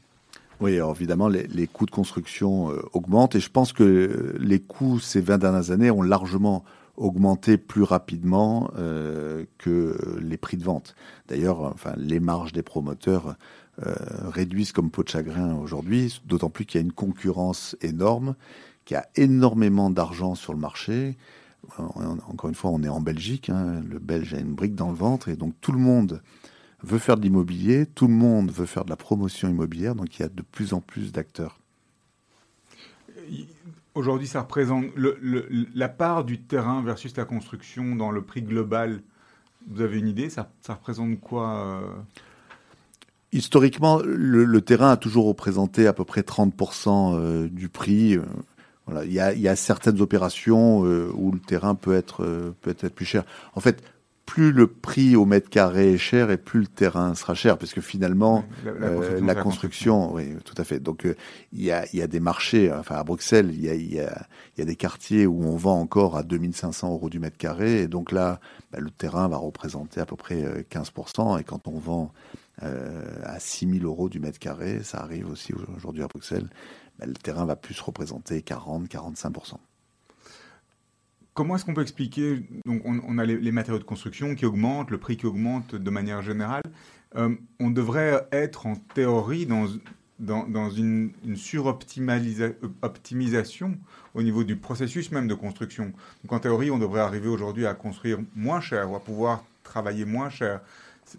Oui, alors évidemment, les, les, coûts de construction augmentent et je pense que les coûts ces 20 dernières années ont largement augmenter plus rapidement euh, que les prix de vente. D'ailleurs, enfin, les marges des promoteurs euh, réduisent comme peau de chagrin aujourd'hui, d'autant plus qu'il y a une concurrence énorme, qu'il y a énormément d'argent sur le marché. Encore une fois, on est en Belgique, hein, le Belge a une brique dans le ventre, et donc tout le monde veut faire de l'immobilier, tout le monde veut faire de la promotion immobilière, donc il y a de plus en plus d'acteurs. Aujourd'hui, ça représente la part du terrain versus la construction dans le prix global Vous avez une idée ça, représente quoi Historiquement, le, terrain a toujours représenté à peu près 30% du prix. Voilà, il y a, il y a certaines opérations où le terrain peut être peut être plus cher. En fait, plus le prix au mètre carré est cher et plus le terrain sera cher, parce que finalement, la, construction, oui, tout à fait. Donc, euh, il y, a, y, a, des marchés, enfin à Bruxelles, il y a, y, a, y a, des quartiers où on vend encore à 2500 euros du mètre carré, et donc là, bah, le terrain va représenter à peu près 15%, euh, et quand on vend euh, à 6000 euros du mètre carré, ça arrive aussi aujourd'hui à Bruxelles, bah, le terrain va plus représenter 40-45%. Comment est-ce qu'on peut expliquer Donc, on, a les, matériaux de construction qui augmentent, le prix qui augmente de manière générale. Euh, on devrait être en théorie dans, dans, une, suroptimisation au niveau du processus même de construction. Donc, en théorie, on devrait arriver aujourd'hui à construire moins cher ou à pouvoir travailler moins cher.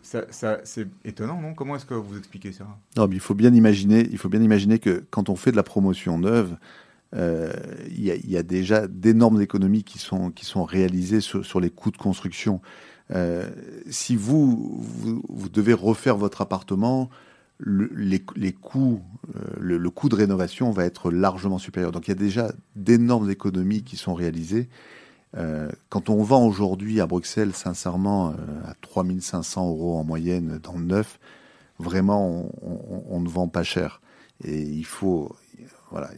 c'est étonnant, non? Comment est-ce que vous expliquez ça? Non, mais il faut bien imaginer, il faut bien imaginer que quand on fait de la promotion neuve, euh, il y, a déjà d'énormes économies qui sont, qui sont réalisées sur, les coûts de construction. Euh, si vous, vous, devez refaire votre appartement, le, les, les, coûts, euh, le, coût de rénovation va être largement supérieur. Donc il y a déjà d'énormes économies qui sont réalisées. quand on vend aujourd'hui à Bruxelles, sincèrement, à 3500 euros en moyenne dans le neuf, vraiment, on, on ne vend pas cher. Et il faut,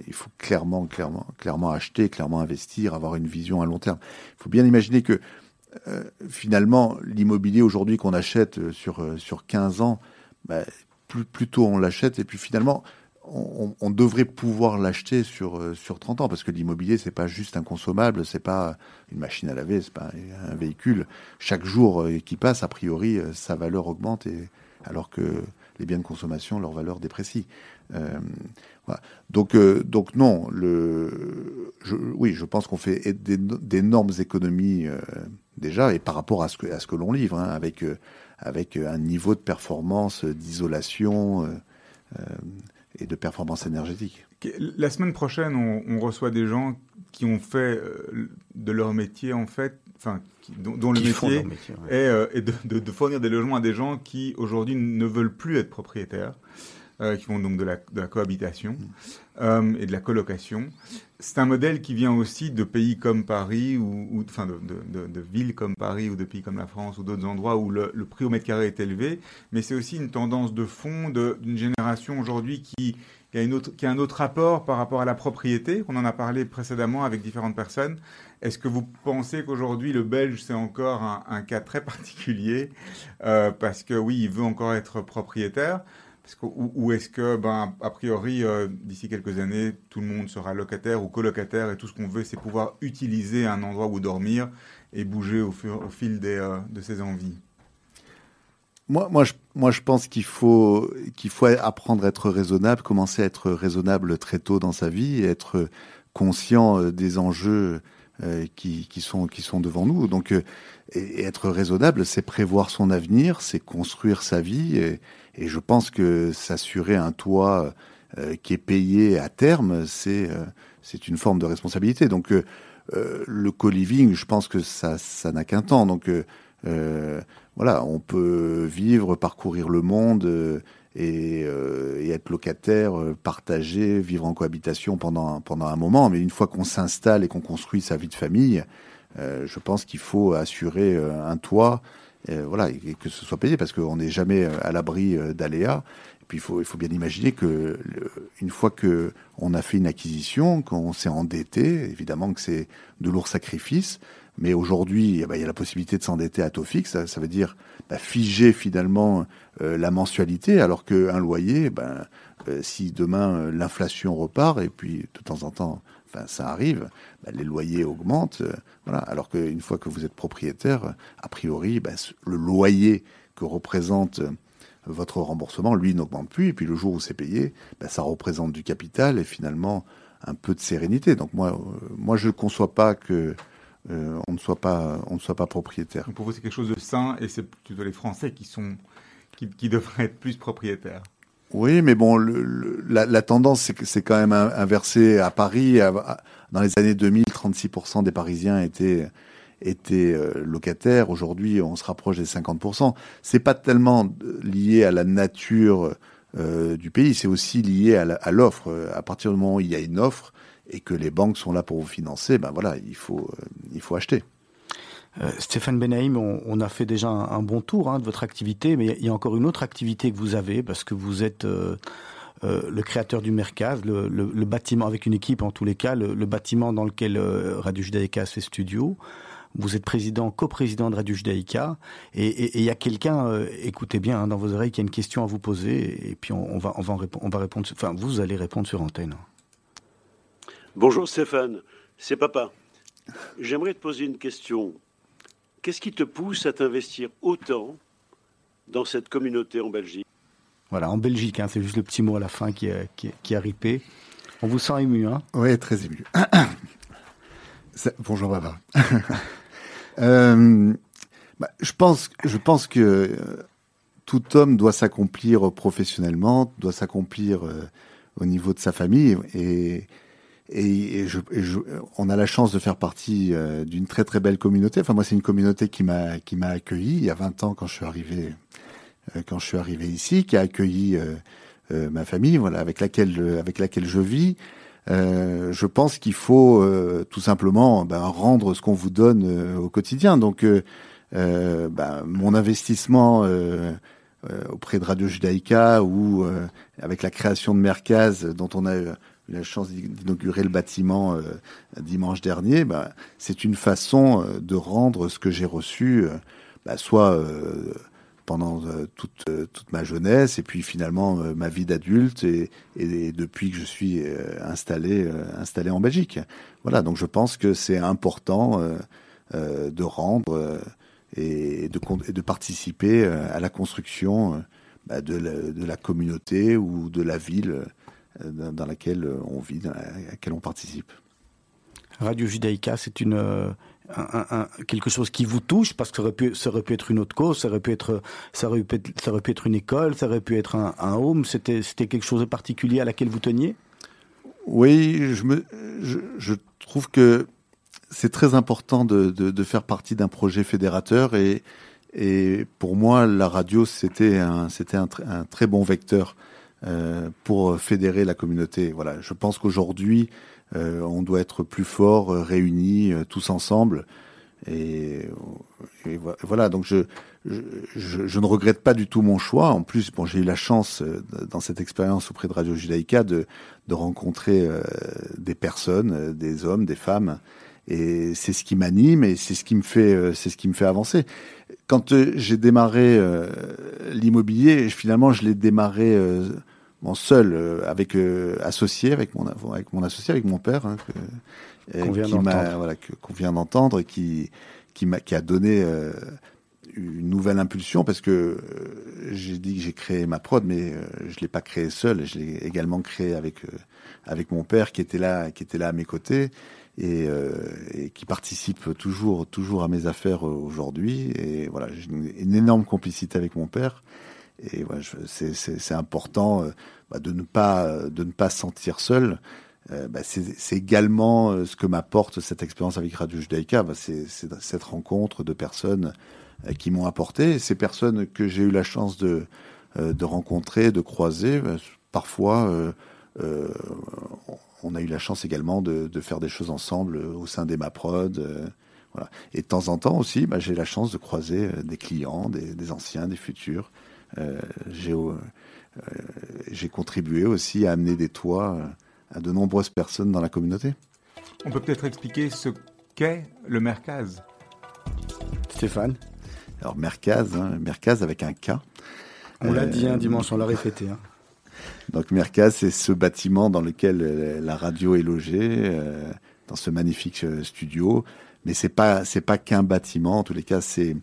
il faut clairement, clairement, clairement acheter, clairement investir, avoir une vision à long terme. Il faut bien imaginer que euh, finalement, l'immobilier aujourd'hui qu'on achète euh, sur, euh, sur 15 ans, bah, plus, plus tôt on l'achète, et puis finalement, on, devrait pouvoir l'acheter sur, sur 30 ans, parce que l'immobilier, c'est pas juste un consommable, c'est pas une machine à laver, c'est pas un véhicule. Chaque jour qui passe, a priori, sa valeur augmente, et, alors que les biens de consommation, leur valeur déprécie. Euh, donc, euh, donc non, le, oui, je pense qu'on fait d'énormes économies euh, déjà, et par rapport à ce que, à ce que l'on livre, hein, avec, avec un niveau de performance, d'isolation et de performance énergétique. La semaine prochaine, on, reçoit des gens qui ont fait de leur métier, en fait, enfin, dont, le métier, est, de, de, fournir des logements à des gens qui aujourd'hui ne veulent plus être propriétaires. Euh, qui font donc de la, de la cohabitation mm. euh, et de la colocation. C'est un modèle qui vient aussi de pays comme Paris, ou, enfin de, de, de, villes comme Paris, ou de pays comme la France, ou d'autres endroits où le, le, prix au mètre carré est élevé, mais c'est aussi une tendance de fond d'une génération aujourd'hui qui, qui, a une autre, qui a un autre rapport par rapport à la propriété. On en a parlé précédemment avec différentes personnes. Est-ce que vous pensez qu'aujourd'hui le Belge c'est encore un, un, cas très particulier euh, parce que oui, il veut encore être propriétaire? Ou, est-ce que, ben, a priori, euh, d'ici quelques années, tout le monde sera locataire ou colocataire et tout ce qu'on veut, c'est pouvoir utiliser un endroit où dormir et bouger au, fil euh, de ses envies. Moi, moi, je, moi, je pense qu'il faut, qu'il faut apprendre à être raisonnable, commencer à être raisonnable très tôt dans sa vie, et être conscient euh, des enjeux qui, qui, sont, qui sont devant nous. Donc, et, être raisonnable, c'est prévoir son avenir, c'est construire sa vie. Et, et je pense que s'assurer un toit euh, qui est payé à terme, c'est euh, c'est une forme de responsabilité. Donc euh, le co-living, je pense que ça ça n'a qu'un temps. Donc voilà, on peut vivre, parcourir le monde et, et, être locataire, partager, vivre en cohabitation pendant pendant un moment. Mais une fois qu'on s'installe et qu'on construit sa vie de famille, je pense qu'il faut assurer un toit voilà, et que ce soit payé parce qu'on n'est jamais euh, à l'abri euh, d'aléas. Et puis il faut, il faut bien imaginer que une fois que on a fait une acquisition, qu'on s'est endetté, évidemment que c'est de lourds sacrifices. Mais aujourd'hui, eh ben, il y a la possibilité de s'endetter à taux fixe. Ça veut dire bah, figer finalement euh, la mensualité, alors qu'un loyer, ben, si demain l'inflation repart, et puis de temps en temps ça arrive, bah, les loyers augmentent. Euh, voilà. Alors qu'une fois que vous êtes propriétaire, a priori, bah, le loyer que représente euh, votre remboursement, lui, n'augmente plus. Et puis le jour où c'est payé, bah, ça représente du capital et finalement un peu de sérénité. Donc moi, euh, moi je ne conçois pas que on ne soit pas, on ne soit pas propriétaire. pour vous, c'est quelque chose de sain et c'est plutôt les Français qui sont, qui, qui devraient être plus propriétaires. Oui, mais bon, le, la, la, tendance, c'est que c'est quand même inversé à Paris. dans les années 2000, 36% des Parisiens étaient étaient locataires. Aujourd'hui, on se rapproche des 50%. C'est pas tellement lié à la nature du pays, c'est aussi lié à l'offre. À, partir du moment où il y a une offre et que les banques sont là pour vous financer, ben voilà, il faut, il faut acheter. Euh, Stéphane Benaïm, on, a fait déjà un, bon tour hein, de votre activité, mais il y a encore une autre activité que vous avez parce que vous êtes euh, euh, le créateur du Mercaz, le, bâtiment avec une équipe en tous les cas, le, bâtiment dans lequel Radio Judaïka fait studio. Vous êtes président, coprésident de Radio Judaïka, et il y a quelqu'un, écoutez bien hein, dans vos oreilles, qui a une question à vous poser, et puis on, va, on va, on va répondre. Enfin, vous allez répondre sur antenne. Bonjour Stéphane, c'est papa. J'aimerais te poser une question. Qu'est-ce qui te pousse à t'investir autant dans cette communauté en Belgique? Voilà, en Belgique, hein, c'est juste le petit mot à la fin qui a, qui, a ripé. On vous sent ému, hein? Oui, très ému. Bonjour, Baba. euh, bah, je, pense, je pense que euh, tout homme doit s'accomplir professionnellement, doit s'accomplir euh, au niveau de sa famille. Et, et, je, on a la chance de faire partie euh, d'une très très belle communauté. Enfin moi c'est une communauté qui m'a qui m'a accueilli il y a 20 ans quand je suis arrivé euh, quand je suis arrivé ici, qui a accueilli euh, ma famille, voilà avec laquelle avec laquelle je vis. je pense qu'il faut tout simplement ben, rendre ce qu'on vous donne au quotidien. Donc ben, mon investissement auprès de Radio Judaïka ou avec la création de Merkaz dont on a la chance d'inaugurer le bâtiment euh, dimanche dernier, bah, c'est une façon euh, de rendre ce que j'ai reçu, euh, bah, soit pendant toute, toute ma jeunesse et puis finalement ma vie d'adulte et, depuis que je suis installé, installé en Belgique. Voilà, donc je pense que c'est important de rendre et de, de participer à la construction bah, de, la, communauté ou de la ville dans laquelle euh, on vit, dans laquelle on participe. Radio Judaïka, c'est une euh, un, quelque chose qui vous touche parce que ça aurait pu, ça aurait pu être une autre cause, ça aurait pu être, ça aurait pu être, ça aurait pu être une école, ça aurait pu être un, un home. C'était, c'était quelque chose de particulier à laquelle vous teniez? Oui, je me, je, je trouve que c'est très important de, de, de faire partie d'un projet fédérateur et, et pour moi, la radio, c'était un, c'était un, un, très bon vecteur euh, pour fédérer la communauté. Voilà, je pense qu'aujourd'hui, euh, on doit être plus fort, euh, réunis, tous ensemble. Et, voilà, donc je, je, ne regrette pas du tout mon choix. En plus, bon, j'ai eu la chance dans cette expérience auprès de Radio Judaïka de, de rencontrer des personnes, des hommes, des femmes, et c'est ce qui m'anime et c'est ce qui me fait, c'est ce qui me fait avancer. Quand j'ai démarré l'immobilier, finalement, je l'ai démarré seul, euh, avec euh, associé, avec mon, avec mon associé, avec mon père, hein, qu'on vient d'entendre, voilà, qu'on vient d'entendre, qui qui m'a qui a donné euh, une nouvelle impulsion parce que j'ai dit que j'ai créé ma prod, mais je l'ai pas créé seul, je l'ai également créé avec avec mon père qui était là, qui était là à mes côtés. Et, et, qui participe toujours toujours à mes affaires aujourd'hui. Et voilà j'ai une, une, énorme complicité avec mon père et voilà, c'est important euh, bah, de ne pas de ne pas se sentir seul. Euh, bah, c'est également euh, ce que m'apporte cette expérience avec Radio Judaïka. Bah, c'est cette rencontre de personnes qui m'ont apporté. Ces personnes que j'ai eu la chance de, de rencontrer, de croiser, bah, parfois, euh, on a eu la chance également de, de, faire des choses ensemble au sein des MAPROD. voilà. Et de temps en temps aussi, j'ai la chance de croiser des clients, des anciens, des futurs. Euh, euh, j'ai contribué aussi à amener des toits euh, à de nombreuses personnes dans la communauté. On peut peut-être expliquer ce qu'est le Mercaz? Stéphane? Alors Mercaz, hein, Mercaz avec un K. On l'a dit un dimanche, on l'a répété. Hein. Donc Mercaz, c'est ce bâtiment dans lequel la radio est logée, dans ce magnifique studio. Mais c'est pas c'est pas qu'un bâtiment. En tous les cas, c'est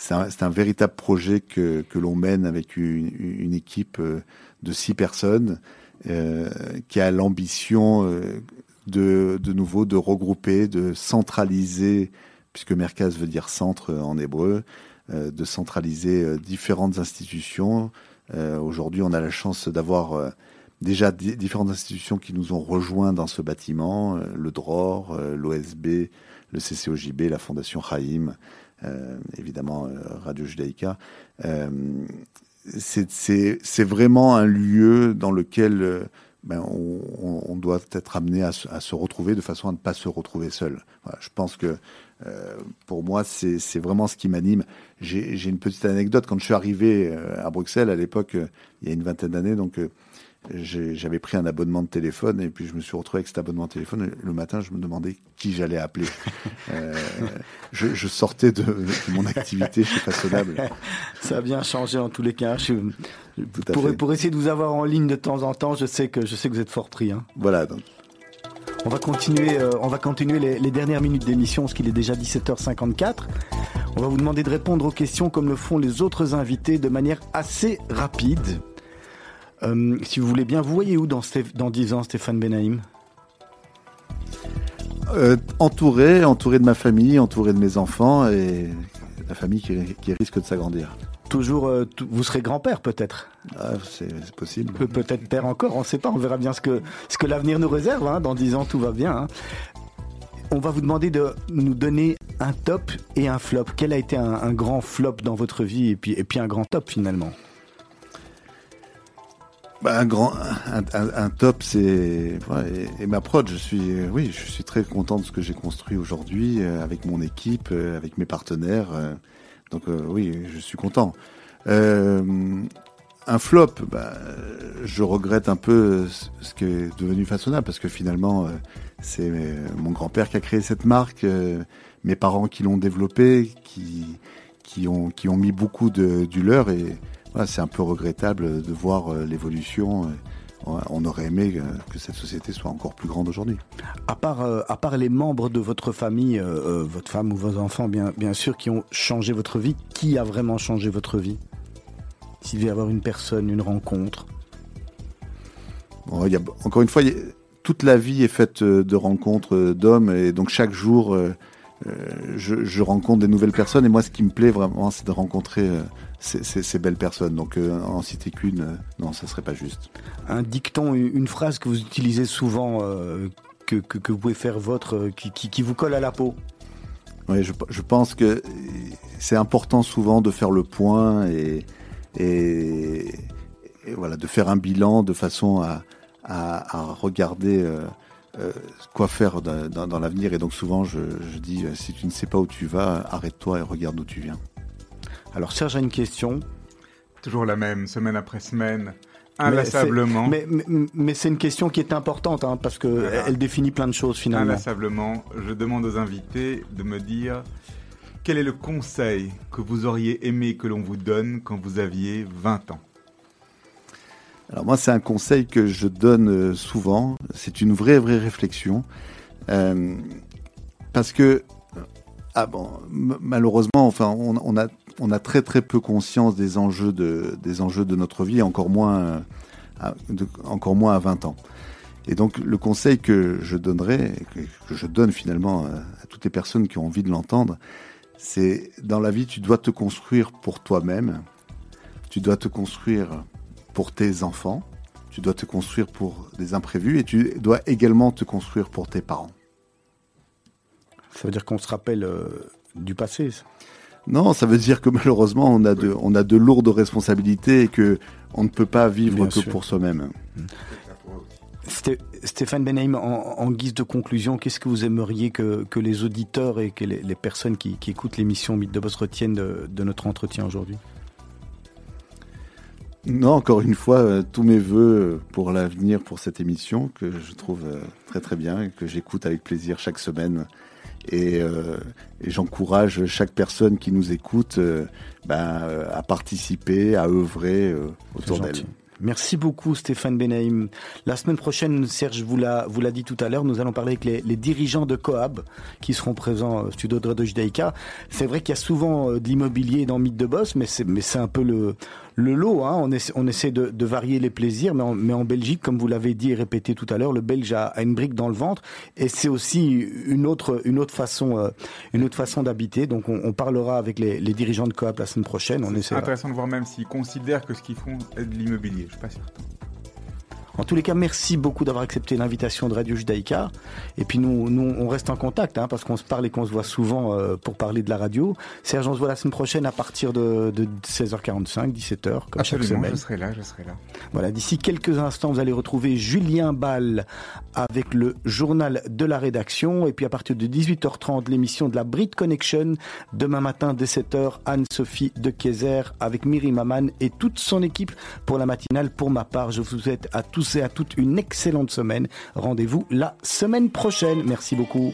c'est un, véritable projet que, l'on mène avec une, équipe euh, de six personnes euh, qui a l'ambition euh, de, nouveau de regrouper, de centraliser, puisque Merkaz veut dire centre en hébreu, de centraliser différentes institutions. Aujourd'hui, on a la chance d'avoir déjà différentes institutions qui nous ont rejoints dans ce bâtiment, le DROR, l'OSB, le CCOJB, la Fondation Chaim, évidemment Radio Judaïka. c'est vraiment un lieu dans lequel ben, on, doit être amené à, se retrouver de façon à ne pas se retrouver seul. je pense que euh, pour moi, c'est vraiment ce qui m'anime. J'ai une petite anecdote. Quand je suis arrivé euh, à Bruxelles à l'époque, euh, il y a une vingtaine d'années, donc j'avais pris un abonnement de téléphone et puis je me suis retrouvé avec cet abonnement de téléphone. le matin, je me demandais qui j'allais appeler. je, sortais de, mon activité chez Façonnable. Ça a bien changé en tous les cas. Je, pour, pour, essayer de vous avoir en ligne de temps en temps, je sais que je sais que vous êtes fort pris. Hein. Voilà. Donc, on va continuer, euh, on va continuer les, dernières minutes d'émission, parce qu'il est déjà 17h54. On va vous demander de répondre aux questions comme le font les autres invités de manière assez rapide. Euh, si vous voulez bien, vous voyez où dans, dans 10 ans, Stéphane Benaïm euh, Entouré, entouré de ma famille, entouré de mes enfants et la famille qui risque de s'agrandir toujours, euh, vous serez grand-père peut-être? Ah, c'est possible. peut-être père encore, on ne sait pas. On verra bien ce que ce que l'avenir nous réserve. Hein. Dans dix ans, tout va bien. Hein. On va vous demander de nous donner un top et un flop. Quel a été un, grand flop dans votre vie et puis et puis un grand top finalement? Bah, un grand, un, top, c'est et, ma prod. Je suis, oui, je suis très content de ce que j'ai construit aujourd'hui euh, avec mon équipe, euh, avec mes partenaires. Donc euh, oui, je suis content. Euh, un flop, bah, je regrette un peu ce qui est devenu façonnable parce que finalement, euh, c'est mon grand-père qui a créé cette marque, mes parents qui l'ont développée, qui, qui, ont, qui ont mis beaucoup de, du leur et voilà, c'est un peu regrettable de voir l'évolution on aurait aimé que cette société soit encore plus grande aujourd'hui. À part, euh, à part les membres de votre famille, euh, euh, votre femme ou vos enfants, bien, bien sûr, qui ont changé votre vie, qui a vraiment changé votre vie? S'il devait y avoir une personne, une rencontre? Encore une fois, toute la vie est faite de rencontres d'hommes, et donc chaque jour, je, rencontre des nouvelles personnes, et moi, ce qui me plaît vraiment, c'est de rencontrer ces, belles personnes. Donc euh, en citer qu'une, euh, non, ça serait pas juste. Un dicton, une phrase que vous utilisez souvent, euh, que, que, vous pouvez faire votre, qui, qui, vous colle à la peau? Oui, je, je pense que c'est important souvent de faire le point et, et, voilà, de faire un bilan de façon à, à, regarder quoi faire dans, dans, l'avenir. Et donc souvent, je, je, dis, si tu ne sais pas où tu vas, arrête-toi et regarde d'où tu viens. Alors Serge a une question. Toujours la même, semaine après semaine, inlassablement. Mais, mais, c'est une question qui est importante, hein, parce qu'elle elle définit plein de choses finalement. Inlassablement, je demande aux invités de me dire quel est le conseil que vous auriez aimé que l'on vous donne quand vous aviez 20 ans? Alors moi, c'est un conseil que je donne euh, souvent. C'est une vraie, vraie réflexion. Euh, parce que, ah malheureusement, enfin, on, a on a très très peu conscience des enjeux de, des enjeux de notre vie, encore moins, à, encore moins à 20 ans. Et donc le conseil que je donnerais, que, je donne finalement à, toutes les personnes qui ont envie de l'entendre, c'est dans la vie, tu dois te construire pour toi-même, tu dois te construire pour tes enfants, tu dois te construire pour des imprévus et tu dois également te construire pour tes parents. Ça veut dire qu'on se rappelle euh, du passé. Ça? Non, ça veut dire que malheureusement, on a de, on a de lourdes responsabilités et que on ne peut pas vivre que pour soi-même. Stéphane Benheim, en, guise de conclusion, qu'est-ce que vous aimeriez que, les auditeurs et que les, personnes qui, écoutent l'émission Mythe de Boss retiennent de, notre entretien aujourd'hui? Non, encore une fois, euh, tous mes voeux pour l'avenir, pour cette émission, que je trouve euh, très très bien et que j'écoute avec plaisir chaque semaine. Euh, et, j'encourage chaque personne qui nous écoute euh, ben, euh, à participer, à œuvrer autour d'elle. Merci beaucoup Stéphane Benaïm. La semaine prochaine, Serge vous l'a vous l'a dit tout à l'heure, nous allons parler avec les, dirigeants de Coab qui seront présents au studio de Radio Judaïka. C'est vrai qu'il y a souvent de l'immobilier dans Mythe de Boss, mais c'est mais c'est un peu le le lot. Hein. On, essaie, on essaie de, de, varier les plaisirs, mais en, mais en Belgique, comme vous l'avez dit et répété tout à l'heure, le Belge a, une brique dans le ventre, et c'est aussi une autre, une autre façon, euh, une autre façon d'habiter. Donc, on, on, parlera avec les, les, dirigeants de Coop la semaine prochaine. C'est intéressant de voir même s'ils considèrent que ce qu'ils font est de l'immobilier. Je suis pas certain. En tous les cas, merci beaucoup d'avoir accepté l'invitation de Radio Judaïka. Et puis nous, nous on reste en contact, hein, parce qu'on se parle et qu'on se voit souvent euh, pour parler de la radio. Serge, on se voit la semaine prochaine à partir de, de 16h45, 17h, comme chaque semaine. je serai là, je serai là. Voilà, d'ici quelques instants, vous allez retrouver Julien Ball avec le journal de la rédaction. Et puis à partir de 18h30, l'émission de la Brit Connection. Demain matin, dès 7h, Anne-Sophie de Kayser avec Miri Maman et toute son équipe pour la matinale. Pour ma part, je vous souhaite à et à toutes une excellente semaine. Rendez-vous la semaine prochaine. Merci beaucoup.